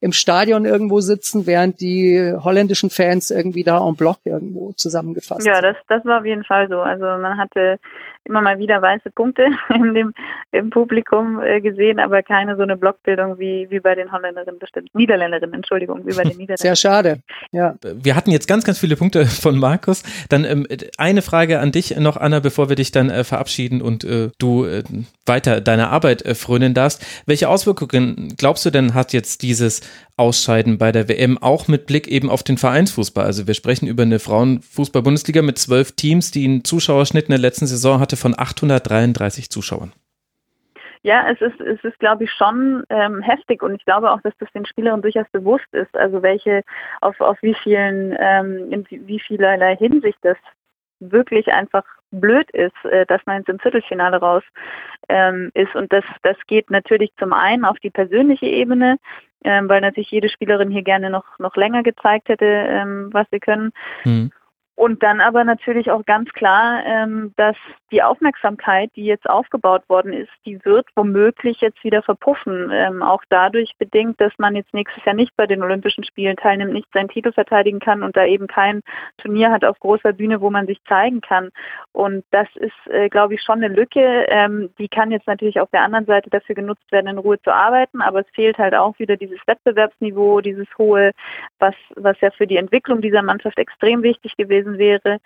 im Stadion irgendwo sitzen, während die holländischen Fans irgendwie da en bloc irgendwo zusammengefasst Ja, das, das war auf jeden Fall so. Also man hatte immer mal wieder weiße Punkte in dem, im Publikum äh, gesehen, aber keine so eine Blockbildung wie, wie bei den Holländerinnen bestimmt. Niederländerinnen, Entschuldigung, wie bei den Niederländern. Sehr schade, ja. Wir hatten jetzt ganz, ganz viele Punkte von Markus. Dann ähm, eine Frage an dich noch, Anna, bevor wir dich dann äh, verabschieden und äh, du äh, weiter deiner Arbeit äh, frönen darfst. Welche Auswirkungen glaubst du denn hat jetzt dieses Ausscheiden bei der WM auch mit Blick eben auf den Vereinsfußball? Also wir sprechen über eine Frauenfußball-Bundesliga mit zwölf Teams, die einen Zuschauerschnitt in der letzten Saison hatte von 833 Zuschauern. Ja, es ist, es ist, glaube ich, schon ähm, heftig und ich glaube auch, dass das den Spielern durchaus bewusst ist, also welche, auf, auf wie vielen, ähm, in wie vielerlei Hinsicht das wirklich einfach blöd ist, äh, dass man jetzt im Viertelfinale raus ähm, ist. Und das, das geht natürlich zum einen auf die persönliche Ebene, ähm, weil natürlich jede Spielerin hier gerne noch, noch länger gezeigt hätte, ähm, was sie können. Mhm. Und dann aber natürlich auch ganz klar, ähm, dass die Aufmerksamkeit, die jetzt aufgebaut worden ist, die wird womöglich jetzt wieder verpuffen. Ähm, auch dadurch bedingt, dass man jetzt nächstes Jahr nicht bei den Olympischen Spielen teilnimmt, nicht seinen Titel verteidigen kann und da eben kein Turnier hat auf großer Bühne, wo man sich zeigen kann. Und das ist, äh, glaube ich, schon eine Lücke. Ähm, die kann jetzt natürlich auf der anderen Seite dafür genutzt werden, in Ruhe zu arbeiten, aber es fehlt halt auch wieder dieses Wettbewerbsniveau, dieses hohe, was, was ja für die Entwicklung dieser Mannschaft extrem wichtig gewesen gewesen wäre.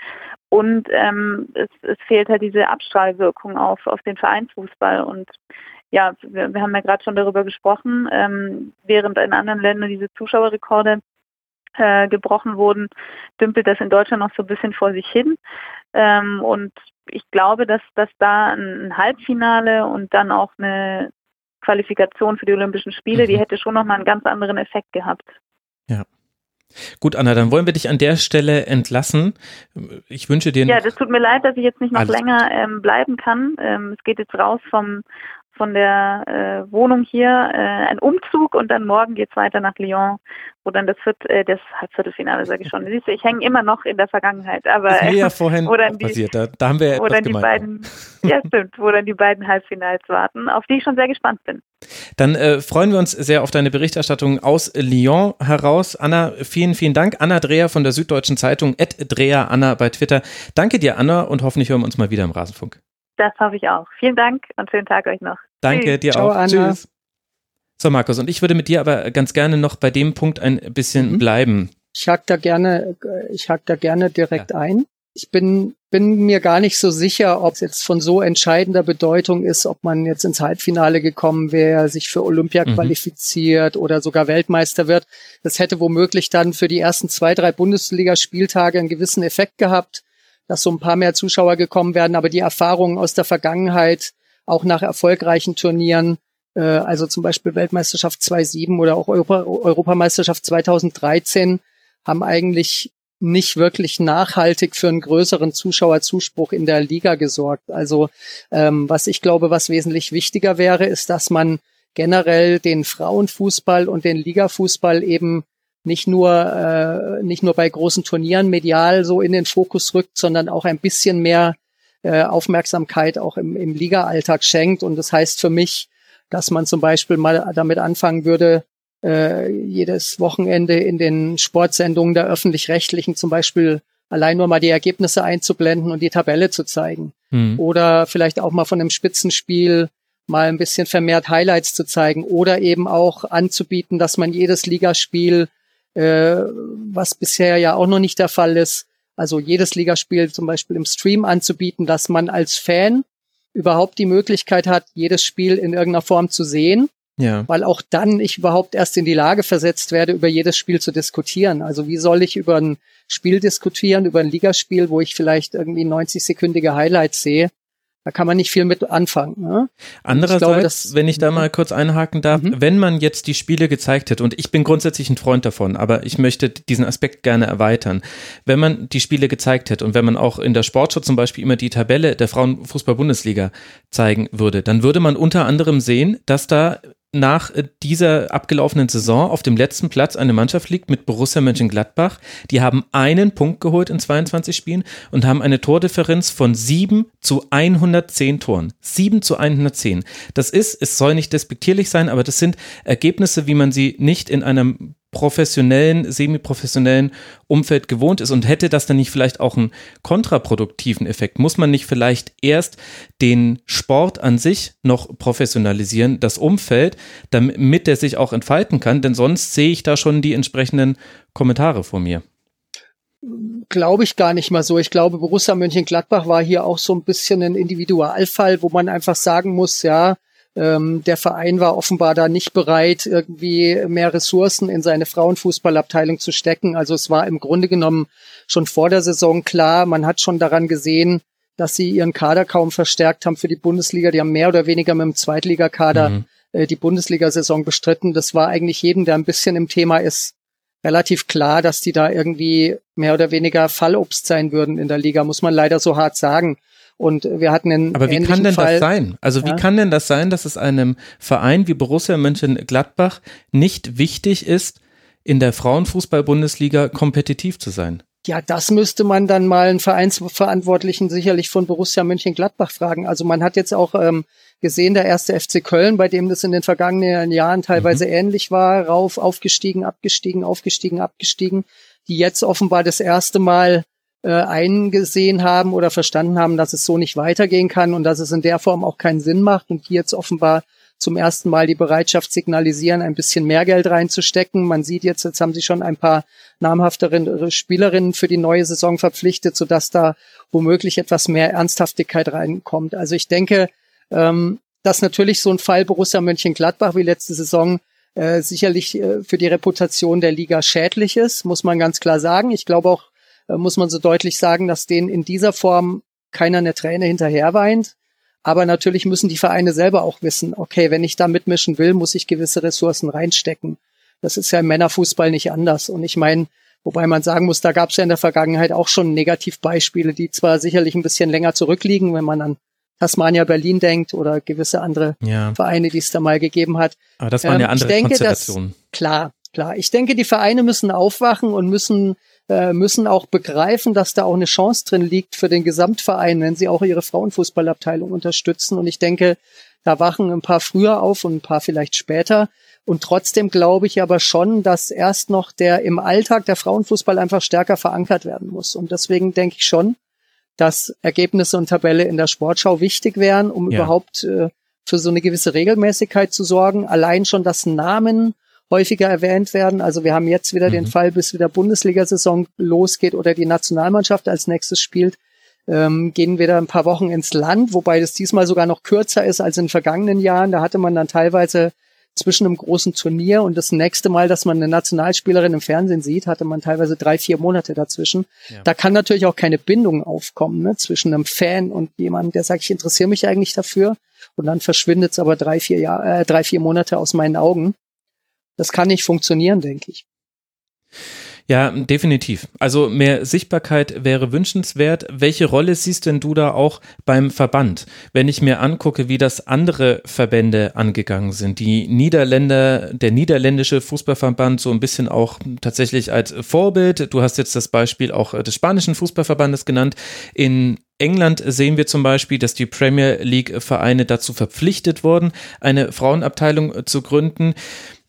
Und ähm, es, es fehlt halt diese Abstrahlwirkung auf, auf den Vereinsfußball. Und ja, wir, wir haben ja gerade schon darüber gesprochen, ähm, während in anderen Ländern diese Zuschauerrekorde äh, gebrochen wurden, dümpelt das in Deutschland noch so ein bisschen vor sich hin. Ähm, und ich glaube, dass, dass da ein Halbfinale und dann auch eine Qualifikation für die Olympischen Spiele, mhm. die hätte schon nochmal einen ganz anderen Effekt gehabt. Ja. Gut, Anna, dann wollen wir dich an der Stelle entlassen. Ich wünsche dir. Ja, das tut mir leid, dass ich jetzt nicht noch länger ähm, bleiben kann. Ähm, es geht jetzt raus vom von der äh, Wohnung hier äh, ein Umzug und dann morgen geht es weiter nach Lyon, wo dann das, Viert, äh, das Viertelfinale, sage ich schon. Siehst du, ich hänge immer noch in der Vergangenheit. Aber, das ist mir ja vorhin auch die, passiert, da, da, haben wir ja wo dann die beiden, Ja, stimmt, wo dann die beiden Halbfinals warten, auf die ich schon sehr gespannt bin. Dann äh, freuen wir uns sehr auf deine Berichterstattung aus Lyon heraus. Anna, vielen, vielen Dank. Anna Dreher von der Süddeutschen Zeitung, Dreher Anna bei Twitter. Danke dir, Anna, und hoffentlich hören wir uns mal wieder im Rasenfunk. Das hoffe ich auch. Vielen Dank und schönen Tag euch noch. Danke Tschüss. dir Ciao, auch. Anna. Tschüss. So, Markus, und ich würde mit dir aber ganz gerne noch bei dem Punkt ein bisschen mhm. bleiben. Ich hack da gerne, ich hack da gerne direkt ja. ein. Ich bin, bin mir gar nicht so sicher, ob es jetzt von so entscheidender Bedeutung ist, ob man jetzt ins Halbfinale gekommen wäre, sich für Olympia mhm. qualifiziert oder sogar Weltmeister wird. Das hätte womöglich dann für die ersten zwei, drei Bundesligaspieltage einen gewissen Effekt gehabt dass so ein paar mehr Zuschauer gekommen werden, aber die Erfahrungen aus der Vergangenheit, auch nach erfolgreichen Turnieren, äh, also zum Beispiel Weltmeisterschaft 2007 oder auch Europa, Europameisterschaft 2013, haben eigentlich nicht wirklich nachhaltig für einen größeren Zuschauerzuspruch in der Liga gesorgt. Also ähm, was ich glaube, was wesentlich wichtiger wäre, ist, dass man generell den Frauenfußball und den Ligafußball eben nicht nur äh, nicht nur bei großen Turnieren medial so in den Fokus rückt, sondern auch ein bisschen mehr äh, Aufmerksamkeit auch im, im Liga-Alltag schenkt. Und das heißt für mich, dass man zum Beispiel mal damit anfangen würde, äh, jedes Wochenende in den Sportsendungen der öffentlich-rechtlichen zum Beispiel allein nur mal die Ergebnisse einzublenden und die Tabelle zu zeigen. Mhm. Oder vielleicht auch mal von einem Spitzenspiel mal ein bisschen vermehrt Highlights zu zeigen oder eben auch anzubieten, dass man jedes Ligaspiel äh, was bisher ja auch noch nicht der Fall ist. Also jedes Ligaspiel zum Beispiel im Stream anzubieten, dass man als Fan überhaupt die Möglichkeit hat, jedes Spiel in irgendeiner Form zu sehen. Ja. Weil auch dann ich überhaupt erst in die Lage versetzt werde, über jedes Spiel zu diskutieren. Also wie soll ich über ein Spiel diskutieren, über ein Ligaspiel, wo ich vielleicht irgendwie 90-sekündige Highlights sehe, da kann man nicht viel mit anfangen. Ne? Andererseits, glaube, dass, wenn ich da mal kurz einhaken darf, mhm. wenn man jetzt die Spiele gezeigt hätte, und ich bin grundsätzlich ein Freund davon, aber ich möchte diesen Aspekt gerne erweitern, wenn man die Spiele gezeigt hätte und wenn man auch in der Sportschau zum Beispiel immer die Tabelle der Frauenfußball-Bundesliga zeigen würde, dann würde man unter anderem sehen, dass da nach äh, dieser abgelaufenen Saison auf dem letzten Platz eine Mannschaft liegt mit Borussia Mönchengladbach. Die haben einen Punkt geholt in 22 Spielen und haben eine Tordifferenz von 7 zu 110 Toren. 7 zu 110. Das ist, es soll nicht despektierlich sein, aber das sind Ergebnisse, wie man sie nicht in einem professionellen, semi-professionellen Umfeld gewohnt ist und hätte das dann nicht vielleicht auch einen kontraproduktiven Effekt? Muss man nicht vielleicht erst den Sport an sich noch professionalisieren, das Umfeld, damit der sich auch entfalten kann? Denn sonst sehe ich da schon die entsprechenden Kommentare vor mir. Glaube ich gar nicht mal so. Ich glaube, Borussia Mönchengladbach war hier auch so ein bisschen ein Individualfall, wo man einfach sagen muss, ja, ähm, der Verein war offenbar da nicht bereit, irgendwie mehr Ressourcen in seine Frauenfußballabteilung zu stecken. Also es war im Grunde genommen schon vor der Saison klar, man hat schon daran gesehen, dass sie ihren Kader kaum verstärkt haben für die Bundesliga. Die haben mehr oder weniger mit dem Zweitligakader mhm. äh, die Bundesliga-Saison bestritten. Das war eigentlich jedem, der ein bisschen im Thema ist, relativ klar, dass die da irgendwie mehr oder weniger Fallobst sein würden in der Liga, muss man leider so hart sagen. Und wir hatten einen Aber wie kann denn Fall, das sein? Also ja? wie kann denn das sein, dass es einem Verein wie Borussia Mönchengladbach nicht wichtig ist, in der Frauenfußball-Bundesliga kompetitiv zu sein? Ja, das müsste man dann mal einen Vereinsverantwortlichen sicherlich von Borussia Mönchengladbach fragen. Also man hat jetzt auch ähm, gesehen, der erste FC Köln, bei dem das in den vergangenen Jahren teilweise mhm. ähnlich war, rauf, aufgestiegen, abgestiegen, aufgestiegen, abgestiegen, die jetzt offenbar das erste Mal äh, eingesehen haben oder verstanden haben, dass es so nicht weitergehen kann und dass es in der Form auch keinen Sinn macht und die jetzt offenbar zum ersten Mal die Bereitschaft signalisieren, ein bisschen mehr Geld reinzustecken. Man sieht jetzt, jetzt haben sie schon ein paar namhaftere Spielerinnen für die neue Saison verpflichtet, sodass da womöglich etwas mehr Ernsthaftigkeit reinkommt. Also ich denke, ähm, dass natürlich so ein Fall Borussia Mönchengladbach wie letzte Saison äh, sicherlich äh, für die Reputation der Liga schädlich ist, muss man ganz klar sagen. Ich glaube auch, äh, muss man so deutlich sagen, dass denen in dieser Form keiner eine Träne hinterher weint. Aber natürlich müssen die Vereine selber auch wissen, okay, wenn ich da mitmischen will, muss ich gewisse Ressourcen reinstecken. Das ist ja im Männerfußball nicht anders. Und ich meine, wobei man sagen muss, da gab es ja in der Vergangenheit auch schon Negativbeispiele, die zwar sicherlich ein bisschen länger zurückliegen, wenn man an Tasmania Berlin denkt oder gewisse andere ja. Vereine, die es da mal gegeben hat. Aber das waren ähm, ja andere denke, Konstellationen. Dass, klar, klar. Ich denke, die Vereine müssen aufwachen und müssen äh, müssen auch begreifen, dass da auch eine Chance drin liegt für den Gesamtverein, wenn sie auch ihre Frauenfußballabteilung unterstützen. Und ich denke, da wachen ein paar früher auf und ein paar vielleicht später. Und trotzdem glaube ich aber schon, dass erst noch der im Alltag der Frauenfußball einfach stärker verankert werden muss. Und deswegen denke ich schon, dass Ergebnisse und Tabelle in der Sportschau wichtig wären, um ja. überhaupt äh, für so eine gewisse Regelmäßigkeit zu sorgen. Allein schon das Namen häufiger erwähnt werden. Also wir haben jetzt wieder mhm. den Fall, bis wieder Bundesliga-Saison losgeht oder die Nationalmannschaft als nächstes spielt, ähm, gehen wir da ein paar Wochen ins Land, wobei das diesmal sogar noch kürzer ist als in vergangenen Jahren. Da hatte man dann teilweise zwischen einem großen Turnier und das nächste Mal, dass man eine Nationalspielerin im Fernsehen sieht, hatte man teilweise drei, vier Monate dazwischen. Ja. Da kann natürlich auch keine Bindung aufkommen ne, zwischen einem Fan und jemandem, der sagt, ich interessiere mich eigentlich dafür. Und dann verschwindet es aber drei, vier Jahr, äh, drei, vier Monate aus meinen Augen. Das kann nicht funktionieren, denke ich. Ja, definitiv. Also mehr Sichtbarkeit wäre wünschenswert. Welche Rolle siehst denn du da auch beim Verband? Wenn ich mir angucke, wie das andere Verbände angegangen sind, die Niederländer, der niederländische Fußballverband so ein bisschen auch tatsächlich als Vorbild. Du hast jetzt das Beispiel auch des spanischen Fußballverbandes genannt. In England sehen wir zum Beispiel, dass die Premier League Vereine dazu verpflichtet wurden, eine Frauenabteilung zu gründen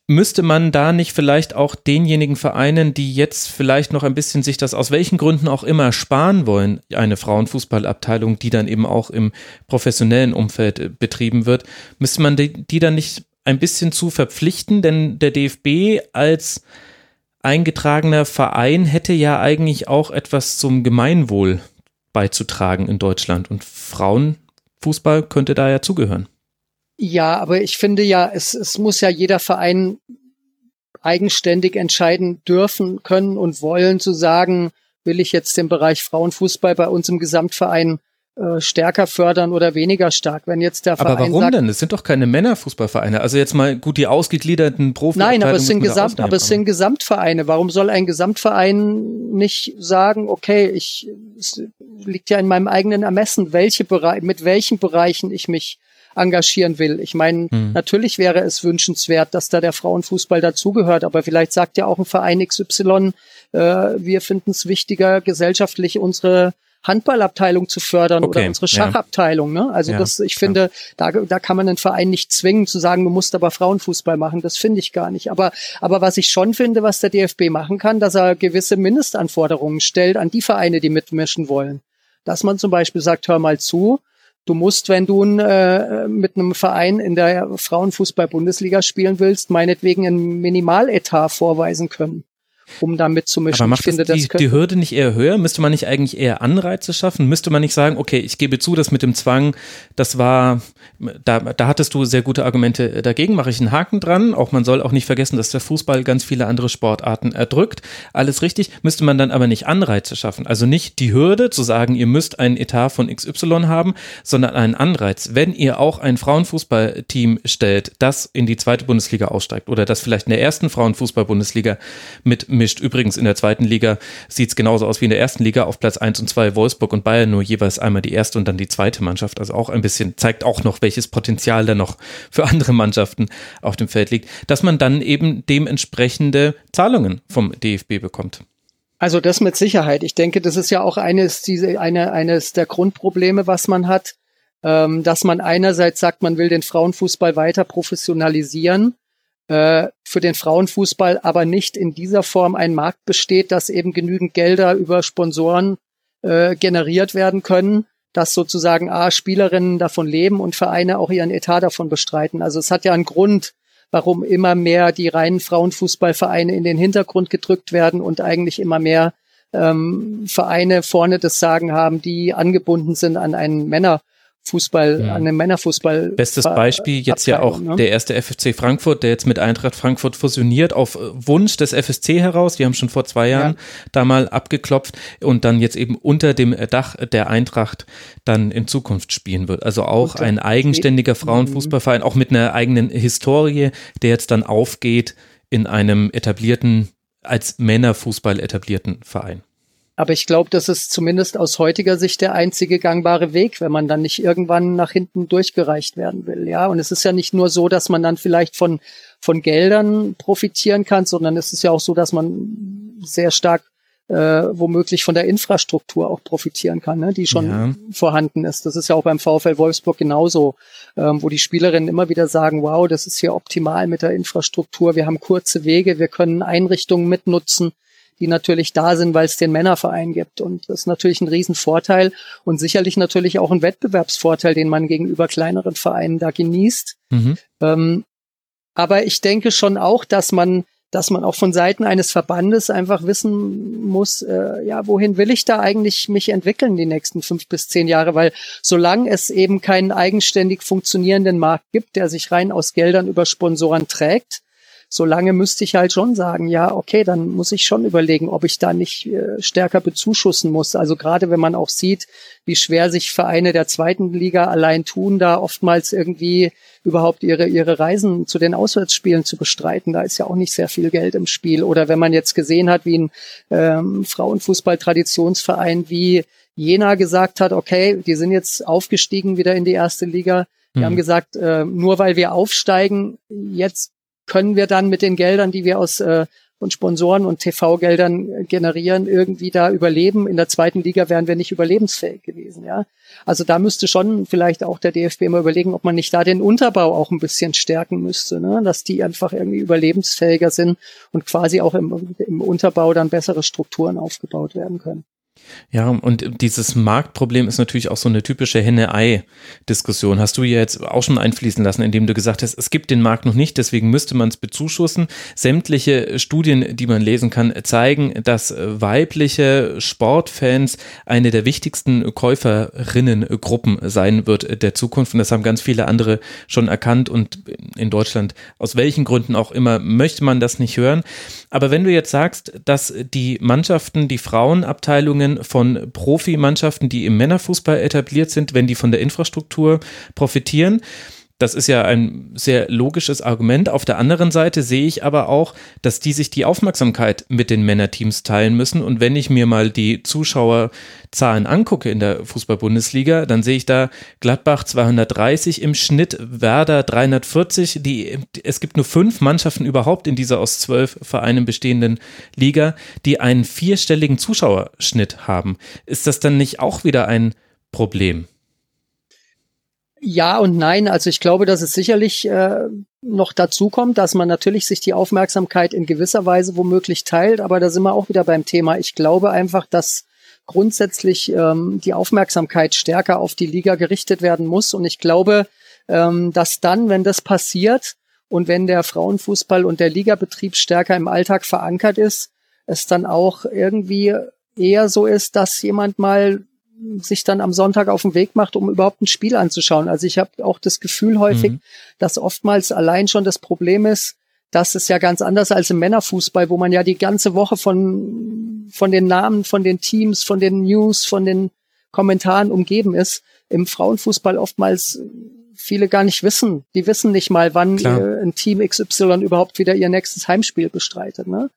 müsste man da nicht vielleicht auch denjenigen Vereinen, die jetzt vielleicht noch ein bisschen sich das aus welchen Gründen auch immer sparen wollen, eine Frauenfußballabteilung, die dann eben auch im professionellen Umfeld äh, betrieben wird, müsste man die, die dann nicht ein bisschen zu verpflichten? Denn der DFB als eingetragener Verein hätte ja eigentlich auch etwas zum Gemeinwohl beizutragen in Deutschland und Frauenfußball könnte da ja zugehören. Ja, aber ich finde ja, es, es muss ja jeder Verein eigenständig entscheiden dürfen, können und wollen, zu sagen, will ich jetzt den Bereich Frauenfußball bei uns im Gesamtverein äh, stärker fördern oder weniger stark. Wenn jetzt der Verein aber warum sagt, denn? Es sind doch keine Männerfußballvereine. Also jetzt mal gut die ausgegliederten Profi. Nein, aber es sind Gesamt, aber es sind Gesamtvereine. Warum soll ein Gesamtverein nicht sagen, okay, ich es liegt ja in meinem eigenen Ermessen, welche Bereich, mit welchen Bereichen ich mich engagieren will. Ich meine, mhm. natürlich wäre es wünschenswert, dass da der Frauenfußball dazugehört, aber vielleicht sagt ja auch ein Verein XY, äh, wir finden es wichtiger, gesellschaftlich unsere Handballabteilung zu fördern okay, oder unsere Schachabteilung. Ne? Also ja, das, ich finde, da, da kann man einen Verein nicht zwingen zu sagen, du musst aber Frauenfußball machen. Das finde ich gar nicht. Aber, aber was ich schon finde, was der DFB machen kann, dass er gewisse Mindestanforderungen stellt an die Vereine, die mitmischen wollen. Dass man zum Beispiel sagt, hör mal zu, Du musst, wenn du äh, mit einem Verein in der Frauenfußball-Bundesliga spielen willst, meinetwegen ein Minimaletat vorweisen können um da mitzumischen. Aber macht ich finde, die, das die Hürde nicht eher höher? Müsste man nicht eigentlich eher Anreize schaffen? Müsste man nicht sagen, okay, ich gebe zu, dass mit dem Zwang, das war, da, da hattest du sehr gute Argumente dagegen, mache ich einen Haken dran. Auch man soll auch nicht vergessen, dass der Fußball ganz viele andere Sportarten erdrückt. Alles richtig. Müsste man dann aber nicht Anreize schaffen? Also nicht die Hürde zu sagen, ihr müsst ein Etat von XY haben, sondern einen Anreiz. Wenn ihr auch ein Frauenfußballteam stellt, das in die zweite Bundesliga aussteigt oder das vielleicht in der ersten Frauenfußball-Bundesliga mit mischt. Übrigens in der zweiten Liga sieht es genauso aus wie in der ersten Liga. Auf Platz 1 und 2 Wolfsburg und Bayern nur jeweils einmal die erste und dann die zweite Mannschaft. Also auch ein bisschen, zeigt auch noch, welches Potenzial da noch für andere Mannschaften auf dem Feld liegt, dass man dann eben dementsprechende Zahlungen vom DFB bekommt. Also das mit Sicherheit. Ich denke, das ist ja auch eines, diese, eine, eines der Grundprobleme, was man hat, ähm, dass man einerseits sagt, man will den Frauenfußball weiter professionalisieren, äh, für den Frauenfußball aber nicht in dieser Form ein Markt besteht, dass eben genügend Gelder über Sponsoren äh, generiert werden können, dass sozusagen A, Spielerinnen davon leben und Vereine auch ihren Etat davon bestreiten. Also es hat ja einen Grund, warum immer mehr die reinen Frauenfußballvereine in den Hintergrund gedrückt werden und eigentlich immer mehr ähm, Vereine vorne das Sagen haben, die angebunden sind an einen Männer Fußball, ja. an dem Männerfußball. Bestes Beispiel jetzt ja auch ne? der erste FFC Frankfurt, der jetzt mit Eintracht Frankfurt fusioniert, auf Wunsch des FSC heraus. Die haben schon vor zwei Jahren ja. da mal abgeklopft und dann jetzt eben unter dem Dach der Eintracht dann in Zukunft spielen wird. Also auch und, ein eigenständiger Frauenfußballverein, auch mit einer eigenen Historie, der jetzt dann aufgeht in einem etablierten, als Männerfußball etablierten Verein. Aber ich glaube, das ist zumindest aus heutiger Sicht der einzige gangbare Weg, wenn man dann nicht irgendwann nach hinten durchgereicht werden will. Ja, und es ist ja nicht nur so, dass man dann vielleicht von, von Geldern profitieren kann, sondern es ist ja auch so, dass man sehr stark äh, womöglich von der Infrastruktur auch profitieren kann, ne, die schon ja. vorhanden ist. Das ist ja auch beim VfL Wolfsburg genauso, ähm, wo die Spielerinnen immer wieder sagen, wow, das ist hier optimal mit der Infrastruktur, wir haben kurze Wege, wir können Einrichtungen mitnutzen die natürlich da sind, weil es den Männerverein gibt. Und das ist natürlich ein Riesenvorteil und sicherlich natürlich auch ein Wettbewerbsvorteil, den man gegenüber kleineren Vereinen da genießt. Mhm. Ähm, aber ich denke schon auch, dass man dass man auch von Seiten eines Verbandes einfach wissen muss, äh, ja, wohin will ich da eigentlich mich entwickeln die nächsten fünf bis zehn Jahre, weil solange es eben keinen eigenständig funktionierenden Markt gibt, der sich rein aus Geldern über Sponsoren trägt, solange müsste ich halt schon sagen, ja, okay, dann muss ich schon überlegen, ob ich da nicht äh, stärker bezuschussen muss. Also gerade wenn man auch sieht, wie schwer sich Vereine der zweiten Liga allein tun, da oftmals irgendwie überhaupt ihre, ihre Reisen zu den Auswärtsspielen zu bestreiten. Da ist ja auch nicht sehr viel Geld im Spiel. Oder wenn man jetzt gesehen hat, wie ein ähm, Frauenfußball-Traditionsverein wie Jena gesagt hat, okay, die sind jetzt aufgestiegen wieder in die erste Liga. Die mhm. haben gesagt, äh, nur weil wir aufsteigen, jetzt können wir dann mit den Geldern, die wir aus äh, von Sponsoren und TV-Geldern generieren, irgendwie da überleben. In der zweiten Liga wären wir nicht überlebensfähig gewesen, ja. Also da müsste schon vielleicht auch der DFB mal überlegen, ob man nicht da den Unterbau auch ein bisschen stärken müsste, ne? dass die einfach irgendwie überlebensfähiger sind und quasi auch im, im Unterbau dann bessere Strukturen aufgebaut werden können. Ja, und dieses Marktproblem ist natürlich auch so eine typische Henne-Ei-Diskussion. Hast du ja jetzt auch schon einfließen lassen, indem du gesagt hast, es gibt den Markt noch nicht, deswegen müsste man es bezuschussen. Sämtliche Studien, die man lesen kann, zeigen, dass weibliche Sportfans eine der wichtigsten Käuferinnengruppen sein wird der Zukunft. Und das haben ganz viele andere schon erkannt. Und in Deutschland, aus welchen Gründen auch immer, möchte man das nicht hören. Aber wenn du jetzt sagst, dass die Mannschaften, die Frauenabteilungen von Profimannschaften, die im Männerfußball etabliert sind, wenn die von der Infrastruktur profitieren, das ist ja ein sehr logisches Argument. Auf der anderen Seite sehe ich aber auch, dass die sich die Aufmerksamkeit mit den Männerteams teilen müssen. Und wenn ich mir mal die Zuschauerzahlen angucke in der Fußball-Bundesliga, dann sehe ich da Gladbach 230 im Schnitt, Werder 340. Die, es gibt nur fünf Mannschaften überhaupt in dieser aus zwölf Vereinen bestehenden Liga, die einen vierstelligen Zuschauerschnitt haben. Ist das dann nicht auch wieder ein Problem? Ja und nein. Also ich glaube, dass es sicherlich äh, noch dazu kommt, dass man natürlich sich die Aufmerksamkeit in gewisser Weise womöglich teilt. Aber da sind wir auch wieder beim Thema. Ich glaube einfach, dass grundsätzlich ähm, die Aufmerksamkeit stärker auf die Liga gerichtet werden muss. Und ich glaube, ähm, dass dann, wenn das passiert und wenn der Frauenfußball und der Ligabetrieb stärker im Alltag verankert ist, es dann auch irgendwie eher so ist, dass jemand mal sich dann am Sonntag auf den Weg macht, um überhaupt ein Spiel anzuschauen. Also ich habe auch das Gefühl häufig, mhm. dass oftmals allein schon das Problem ist, dass es ja ganz anders als im Männerfußball, wo man ja die ganze Woche von, von den Namen, von den Teams, von den News, von den Kommentaren umgeben ist. Im Frauenfußball oftmals viele gar nicht wissen. Die wissen nicht mal, wann äh, ein Team XY überhaupt wieder ihr nächstes Heimspiel bestreitet. Ne?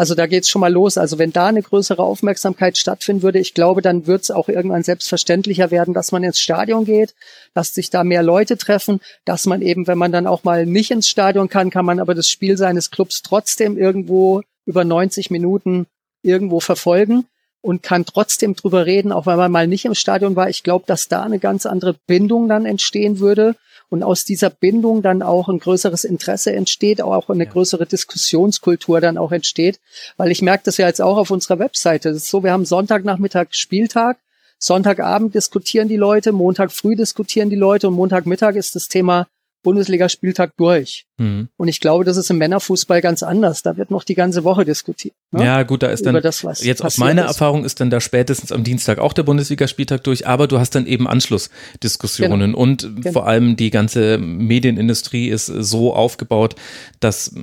Also da geht's schon mal los. Also wenn da eine größere Aufmerksamkeit stattfinden würde, ich glaube, dann wird es auch irgendwann selbstverständlicher werden, dass man ins Stadion geht, dass sich da mehr Leute treffen, dass man eben, wenn man dann auch mal nicht ins Stadion kann, kann man aber das Spiel seines Clubs trotzdem irgendwo über 90 Minuten irgendwo verfolgen und kann trotzdem drüber reden, auch wenn man mal nicht im Stadion war. Ich glaube, dass da eine ganz andere Bindung dann entstehen würde und aus dieser Bindung dann auch ein größeres Interesse entsteht, auch eine ja. größere Diskussionskultur dann auch entsteht, weil ich merke das ja jetzt auch auf unserer Webseite. Das ist so, wir haben Sonntagnachmittag Spieltag, Sonntagabend diskutieren die Leute, Montag früh diskutieren die Leute und Montagmittag ist das Thema Bundesligaspieltag durch. Mhm. Und ich glaube, das ist im Männerfußball ganz anders. Da wird noch die ganze Woche diskutiert. Ne? Ja, gut, da ist dann, das, jetzt aus meiner ist. Erfahrung ist dann da spätestens am Dienstag auch der Bundesligaspieltag durch, aber du hast dann eben Anschlussdiskussionen genau. und genau. vor allem die ganze Medienindustrie ist so aufgebaut, dass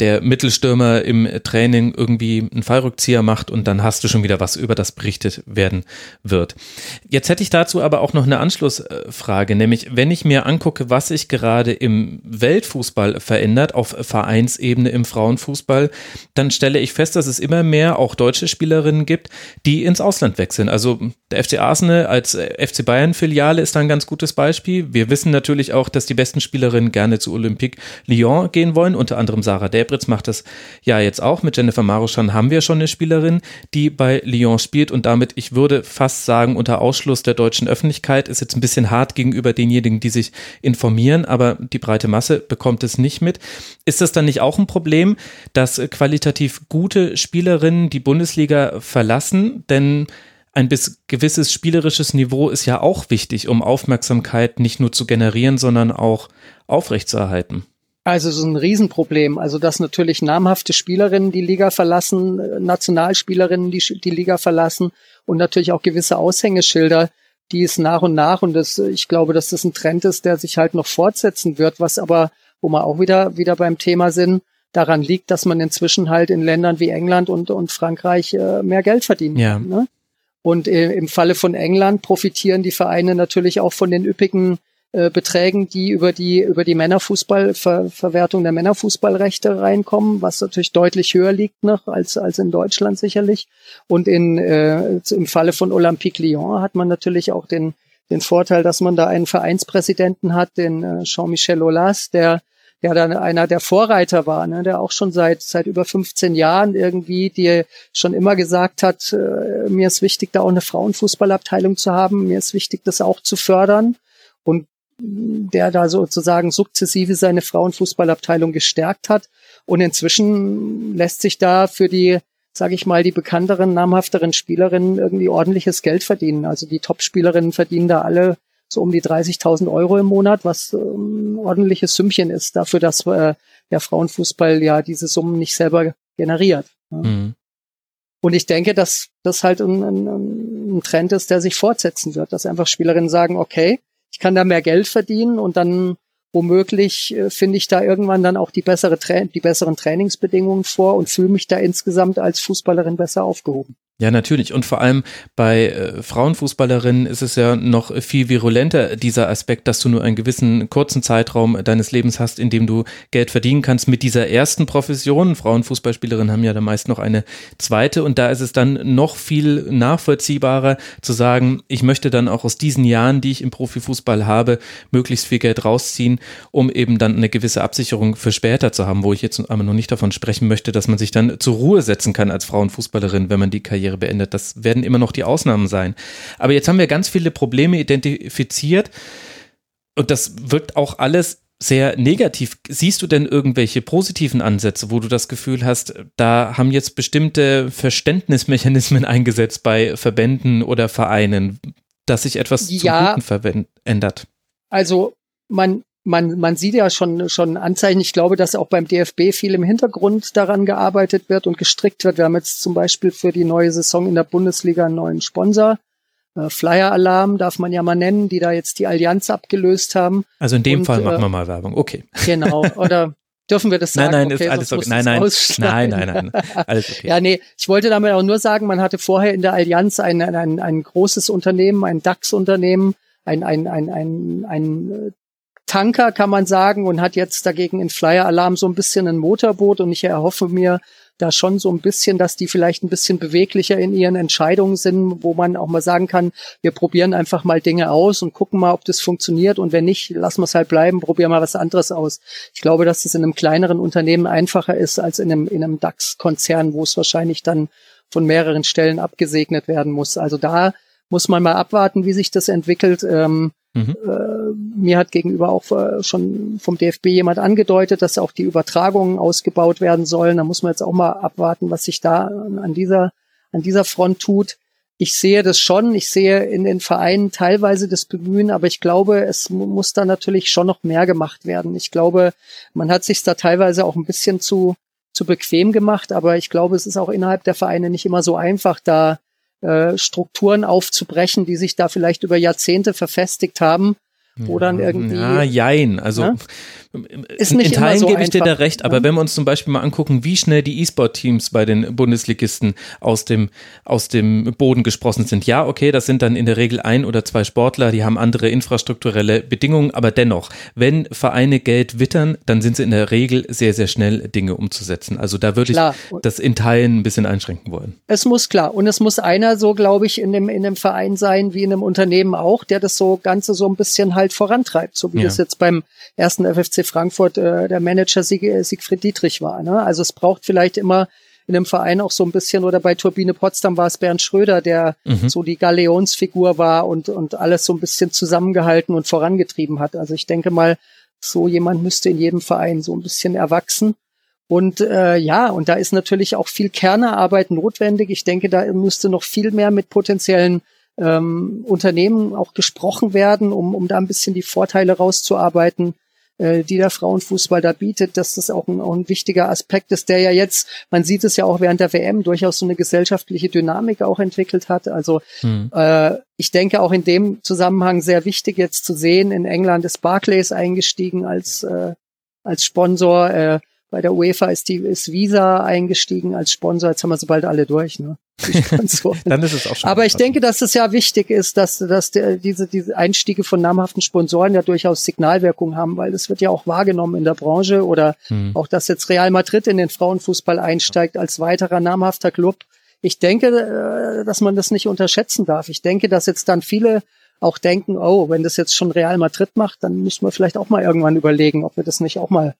der Mittelstürmer im Training irgendwie einen Fallrückzieher macht und dann hast du schon wieder was, über das berichtet werden wird. Jetzt hätte ich dazu aber auch noch eine Anschlussfrage, nämlich wenn ich mir angucke, was sich gerade im Weltfußball verändert, auf Vereinsebene im Frauenfußball, dann stelle ich fest, dass es immer mehr auch deutsche Spielerinnen gibt, die ins Ausland wechseln. Also der FC Arsenal als FC Bayern Filiale ist da ein ganz gutes Beispiel. Wir wissen natürlich auch, dass die besten Spielerinnen gerne zu Olympique Lyon gehen wollen, unter anderem Sarah Delp Fabritz macht das ja jetzt auch. Mit Jennifer Maruschan haben wir schon eine Spielerin, die bei Lyon spielt und damit, ich würde fast sagen, unter Ausschluss der deutschen Öffentlichkeit, ist jetzt ein bisschen hart gegenüber denjenigen, die sich informieren, aber die breite Masse bekommt es nicht mit. Ist das dann nicht auch ein Problem, dass qualitativ gute Spielerinnen die Bundesliga verlassen? Denn ein bis gewisses spielerisches Niveau ist ja auch wichtig, um Aufmerksamkeit nicht nur zu generieren, sondern auch aufrechtzuerhalten. Also so ein Riesenproblem. Also dass natürlich namhafte Spielerinnen die Liga verlassen, äh, Nationalspielerinnen die die Liga verlassen und natürlich auch gewisse Aushängeschilder, die es nach und nach und das, ich glaube, dass das ein Trend ist, der sich halt noch fortsetzen wird, was aber, wo wir auch wieder wieder beim Thema sind, daran liegt, dass man inzwischen halt in Ländern wie England und und Frankreich äh, mehr Geld verdienen ja. kann. Ne? Und äh, im Falle von England profitieren die Vereine natürlich auch von den üppigen äh, Beträgen, die über die über die Männerfußball Ver, Verwertung der Männerfußballrechte reinkommen, was natürlich deutlich höher liegt noch als als in Deutschland sicherlich. Und in äh, im Falle von Olympique Lyon hat man natürlich auch den den Vorteil, dass man da einen Vereinspräsidenten hat, den äh, Jean-Michel Aulas, der ja dann einer der Vorreiter war, ne, der auch schon seit seit über 15 Jahren irgendwie, die schon immer gesagt hat, äh, mir ist wichtig, da auch eine Frauenfußballabteilung zu haben, mir ist wichtig, das auch zu fördern. Und der da sozusagen sukzessive seine Frauenfußballabteilung gestärkt hat. Und inzwischen lässt sich da für die, sage ich mal, die bekannteren, namhafteren Spielerinnen irgendwie ordentliches Geld verdienen. Also die Top-Spielerinnen verdienen da alle so um die 30.000 Euro im Monat, was ähm, ordentliches Sümmchen ist dafür, dass äh, der Frauenfußball ja diese Summen nicht selber generiert. Mhm. Und ich denke, dass das halt ein, ein, ein Trend ist, der sich fortsetzen wird, dass einfach Spielerinnen sagen, okay, ich kann da mehr Geld verdienen und dann womöglich äh, finde ich da irgendwann dann auch die bessere Tra die besseren Trainingsbedingungen vor und fühle mich da insgesamt als Fußballerin besser aufgehoben. Ja, natürlich. Und vor allem bei äh, Frauenfußballerinnen ist es ja noch viel virulenter, dieser Aspekt, dass du nur einen gewissen kurzen Zeitraum deines Lebens hast, in dem du Geld verdienen kannst mit dieser ersten Profession. Frauenfußballspielerinnen haben ja dann meist noch eine zweite und da ist es dann noch viel nachvollziehbarer zu sagen, ich möchte dann auch aus diesen Jahren, die ich im Profifußball habe, möglichst viel Geld rausziehen, um eben dann eine gewisse Absicherung für später zu haben, wo ich jetzt aber noch nicht davon sprechen möchte, dass man sich dann zur Ruhe setzen kann als Frauenfußballerin, wenn man die Karriere Karriere beendet. Das werden immer noch die Ausnahmen sein. Aber jetzt haben wir ganz viele Probleme identifiziert und das wirkt auch alles sehr negativ. Siehst du denn irgendwelche positiven Ansätze, wo du das Gefühl hast, da haben jetzt bestimmte Verständnismechanismen eingesetzt bei Verbänden oder Vereinen, dass sich etwas ja, zum Guten verändert? Also man man, man sieht ja schon, schon Anzeichen. Ich glaube, dass auch beim DFB viel im Hintergrund daran gearbeitet wird und gestrickt wird. Wir haben jetzt zum Beispiel für die neue Saison in der Bundesliga einen neuen Sponsor. Äh, Flyer Alarm darf man ja mal nennen, die da jetzt die Allianz abgelöst haben. Also in dem und, Fall machen äh, wir mal Werbung. Okay. Genau. Oder dürfen wir das sagen? Nein, nein, okay, ist alles okay. Nein, nein, nein, nein, nein, alles okay. ja, nee, ich wollte damit auch nur sagen, man hatte vorher in der Allianz ein, ein, ein, ein großes Unternehmen, ein DAX-Unternehmen, ein, ein, ein, ein, ein Tanker, kann man sagen, und hat jetzt dagegen in Flyer Alarm so ein bisschen ein Motorboot und ich erhoffe mir da schon so ein bisschen, dass die vielleicht ein bisschen beweglicher in ihren Entscheidungen sind, wo man auch mal sagen kann, wir probieren einfach mal Dinge aus und gucken mal, ob das funktioniert und wenn nicht, lassen wir es halt bleiben, probieren mal was anderes aus. Ich glaube, dass das in einem kleineren Unternehmen einfacher ist als in einem, in einem DAX-Konzern, wo es wahrscheinlich dann von mehreren Stellen abgesegnet werden muss. Also da muss man mal abwarten, wie sich das entwickelt. Ähm, mhm. äh, mir hat gegenüber auch äh, schon vom DFB jemand angedeutet, dass auch die Übertragungen ausgebaut werden sollen. Da muss man jetzt auch mal abwarten, was sich da an dieser, an dieser Front tut. Ich sehe das schon. Ich sehe in den Vereinen teilweise das Bemühen, aber ich glaube, es muss da natürlich schon noch mehr gemacht werden. Ich glaube, man hat sich da teilweise auch ein bisschen zu, zu bequem gemacht, aber ich glaube, es ist auch innerhalb der Vereine nicht immer so einfach, da äh, Strukturen aufzubrechen, die sich da vielleicht über Jahrzehnte verfestigt haben, wo dann irgendwie. Ja, jein. Also ja? Ist nicht in Teilen so gebe ich dir da recht, aber ne? wenn wir uns zum Beispiel mal angucken, wie schnell die E-Sport-Teams bei den Bundesligisten aus dem, aus dem Boden gesprossen sind. Ja, okay, das sind dann in der Regel ein oder zwei Sportler, die haben andere infrastrukturelle Bedingungen, aber dennoch, wenn Vereine Geld wittern, dann sind sie in der Regel sehr, sehr schnell Dinge umzusetzen. Also da würde ich Klar. das in Teilen ein bisschen einschränken wollen. Es muss klar. Und es muss einer so, glaube ich, in dem, in dem Verein sein, wie in einem Unternehmen auch, der das so Ganze so ein bisschen halt vorantreibt. So wie Ja. das jetzt beim ersten FFC Frankfurt äh, der Manager Sieg, äh, Siegfried Dietrich war. Ne? Also es braucht vielleicht immer in einem Verein auch so ein bisschen, oder bei Turbine Potsdam war es Bernd Schröder, der so die Galeonsfigur war und, und alles so ein bisschen zusammengehalten und vorangetrieben hat. Also ich denke mal, so jemand müsste in jedem Verein so ein bisschen erwachsen. Und äh, ja, und da ist natürlich auch viel Kernearbeit notwendig. Ich denke, da müsste noch viel mehr mit potenziellen ähm, Unternehmen auch gesprochen werden, um, um da ein bisschen die Vorteile rauszuarbeiten, äh, die der Frauenfußball da bietet, dass das auch ein, auch ein wichtiger Aspekt ist, der ja jetzt, man sieht es ja auch während der WM, durchaus so eine gesellschaftliche Dynamik auch entwickelt hat. Also Hm. äh, ich denke auch in dem Zusammenhang sehr wichtig jetzt zu sehen, in England ist Barclays eingestiegen als, äh, als Sponsor. Äh, bei der UEFA ist die ist Visa eingestiegen als Sponsor. Jetzt haben wir sie bald alle durch. Ne? Dann ist es auch schon. Aber ich denke, dass es ja wichtig ist, dass, dass der, diese, diese Einstiege von namhaften Sponsoren ja durchaus Signalwirkung haben, weil das wird ja auch wahrgenommen in der Branche oder Hm. auch, dass jetzt Real Madrid in den Frauenfußball einsteigt als weiterer namhafter Club. Ich denke, äh, dass man das nicht unterschätzen darf. Ich denke, dass jetzt dann viele auch denken, oh, wenn das jetzt schon Real Madrid macht, dann müssen wir vielleicht auch mal irgendwann überlegen, ob wir das nicht auch mal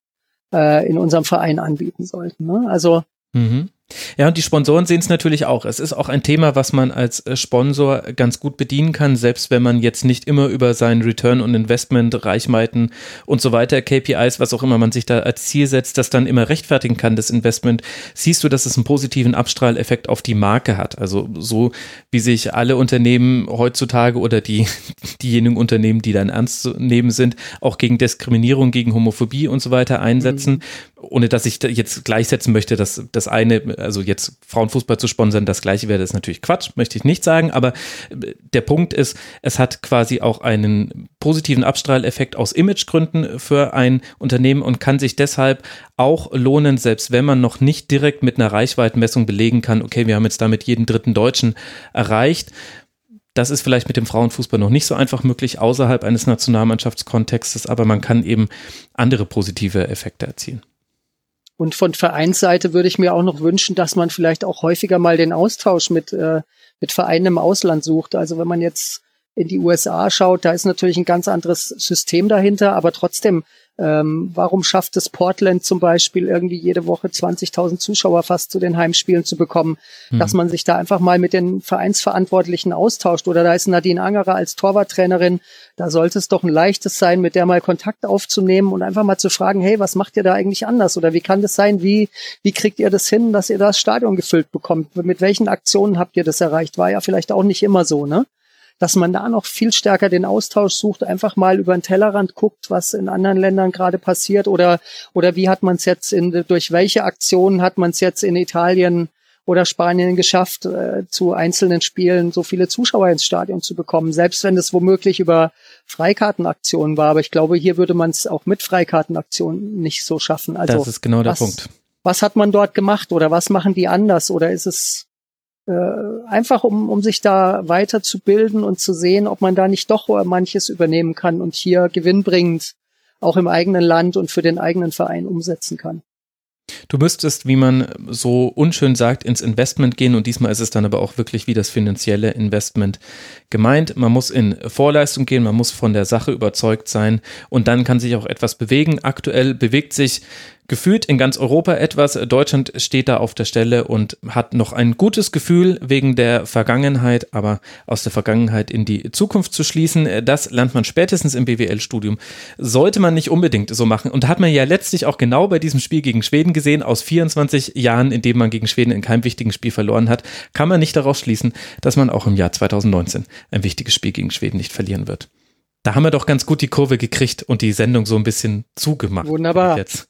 äh, in unserem Verein anbieten sollten. Ne? Also Mhm. Ja, und die Sponsoren sehen es natürlich auch. Es ist auch ein Thema, was man als äh, Sponsor ganz gut bedienen kann, selbst wenn man jetzt nicht immer über seinen Return on Investment, Reichweiten und so weiter, KPIs, was auch immer man sich da als Ziel setzt, das dann immer rechtfertigen kann, das Investment, siehst du, dass es einen positiven Abstrahleffekt auf die Marke hat. Also so wie sich alle Unternehmen heutzutage oder die, diejenigen Unternehmen, die dann ernst zu nehmen sind, auch gegen Diskriminierung, gegen Homophobie und so weiter einsetzen, ohne dass ich jetzt gleichsetzen möchte, dass das eine, also jetzt Frauenfußball zu sponsern, das gleiche wäre, das ist natürlich Quatsch, möchte ich nicht sagen, aber äh, der Punkt ist, es hat quasi auch einen positiven Abstrahleffekt aus Imagegründen für ein Unternehmen und kann sich deshalb auch lohnen, selbst wenn man noch nicht direkt mit einer Reichweitenmessung belegen kann, okay, wir haben jetzt damit jeden dritten Deutschen erreicht. Das ist vielleicht mit dem Frauenfußball noch nicht so einfach möglich außerhalb eines Nationalmannschaftskontextes, aber man kann eben andere positive Effekte erzielen. Und von Vereinsseite würde ich mir auch noch wünschen, dass man vielleicht auch häufiger mal den Austausch mit, äh, mit Vereinen im Ausland sucht. Also wenn man jetzt in die USA schaut, da ist natürlich ein ganz anderes System dahinter, aber trotzdem, ähm, warum schafft es Portland zum Beispiel irgendwie jede Woche 20.000 Zuschauer fast zu den Heimspielen zu bekommen, dass man sich da einfach mal mit den Vereinsverantwortlichen austauscht? Oder da ist Nadine Angerer als Torwarttrainerin, da sollte es doch ein leichtes sein, mit der mal Kontakt aufzunehmen und einfach mal zu fragen, hey, was macht ihr da eigentlich anders? Oder wie kann das sein, wie, wie kriegt ihr das hin, dass ihr das Stadion gefüllt bekommt, mit welchen Aktionen habt ihr das erreicht, war ja vielleicht auch nicht immer so, ne? Dass man da noch viel stärker den Austausch sucht, einfach mal über den Tellerrand guckt, was in anderen Ländern gerade passiert oder oder wie hat man es jetzt in durch welche Aktionen hat man es jetzt in Italien oder Spanien geschafft, äh, zu einzelnen Spielen so viele Zuschauer ins Stadion zu bekommen, selbst wenn es womöglich über Freikartenaktionen war. Aber ich glaube, hier würde man es auch mit Freikartenaktionen nicht so schaffen. Also das ist genau der was, Punkt. Was hat man dort gemacht oder was machen die anders oder ist es äh, einfach um, um sich da weiterzubilden und zu sehen, ob man da nicht doch manches übernehmen kann und hier gewinnbringend auch im eigenen Land und für den eigenen Verein umsetzen kann. Du müsstest, wie man so unschön sagt, ins Investment gehen und diesmal ist es dann aber auch wirklich wie das finanzielle Investment gemeint. Man muss in Vorleistung gehen, man muss von der Sache überzeugt sein und dann kann sich auch etwas bewegen. Aktuell bewegt sich gefühlt in ganz Europa etwas. Deutschland steht da auf der Stelle und hat noch ein gutes Gefühl wegen der Vergangenheit, aber aus der Vergangenheit in die Zukunft zu schließen, das lernt man spätestens im BWL-Studium. Sollte man nicht unbedingt so machen. Und hat man ja letztlich auch genau bei diesem Spiel gegen Schweden gesehen, aus 24 Jahren, in dem man gegen Schweden in keinem wichtigen Spiel verloren hat, kann man nicht daraus schließen, dass man auch im Jahr 2019 ein wichtiges Spiel gegen Schweden nicht verlieren wird. Da haben wir doch ganz gut die Kurve gekriegt und die Sendung so ein bisschen zugemacht. Wunderbar. Jetzt.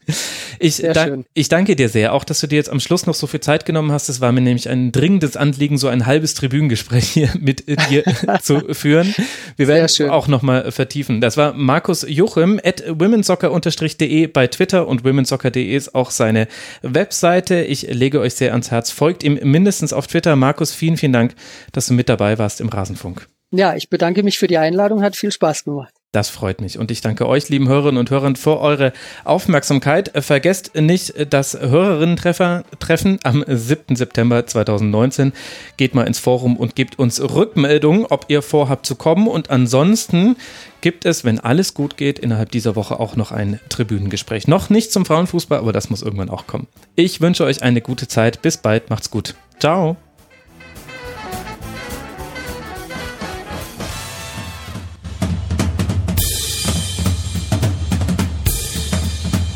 Ich, dank, ich danke dir sehr, auch dass du dir jetzt am Schluss noch so viel Zeit genommen hast. Es war mir nämlich ein dringendes Anliegen, so ein halbes Tribünengespräch hier mit dir zu führen. Wir werden auch nochmal vertiefen. Das war Markus Juchim at womensoccer-de bei Twitter und womensoccer.de ist auch seine Webseite. Ich lege euch sehr ans Herz. Folgt ihm mindestens auf Twitter. Markus, vielen, vielen Dank, dass du mit dabei warst im Rasenfunk. Ja, ich bedanke mich für die Einladung, hat viel Spaß gemacht. Das freut mich. Und ich danke euch, lieben Hörerinnen und Hörern, für eure Aufmerksamkeit. Vergesst nicht das Hörerinnen-Treffen am 7. September 2019. Geht mal ins Forum und gebt uns Rückmeldungen, ob ihr vorhabt zu kommen. Und ansonsten gibt es, wenn alles gut geht, innerhalb dieser Woche auch noch ein Tribünengespräch. Noch nicht zum Frauenfußball, aber das muss irgendwann auch kommen. Ich wünsche euch eine gute Zeit. Bis bald. Macht's gut. Ciao.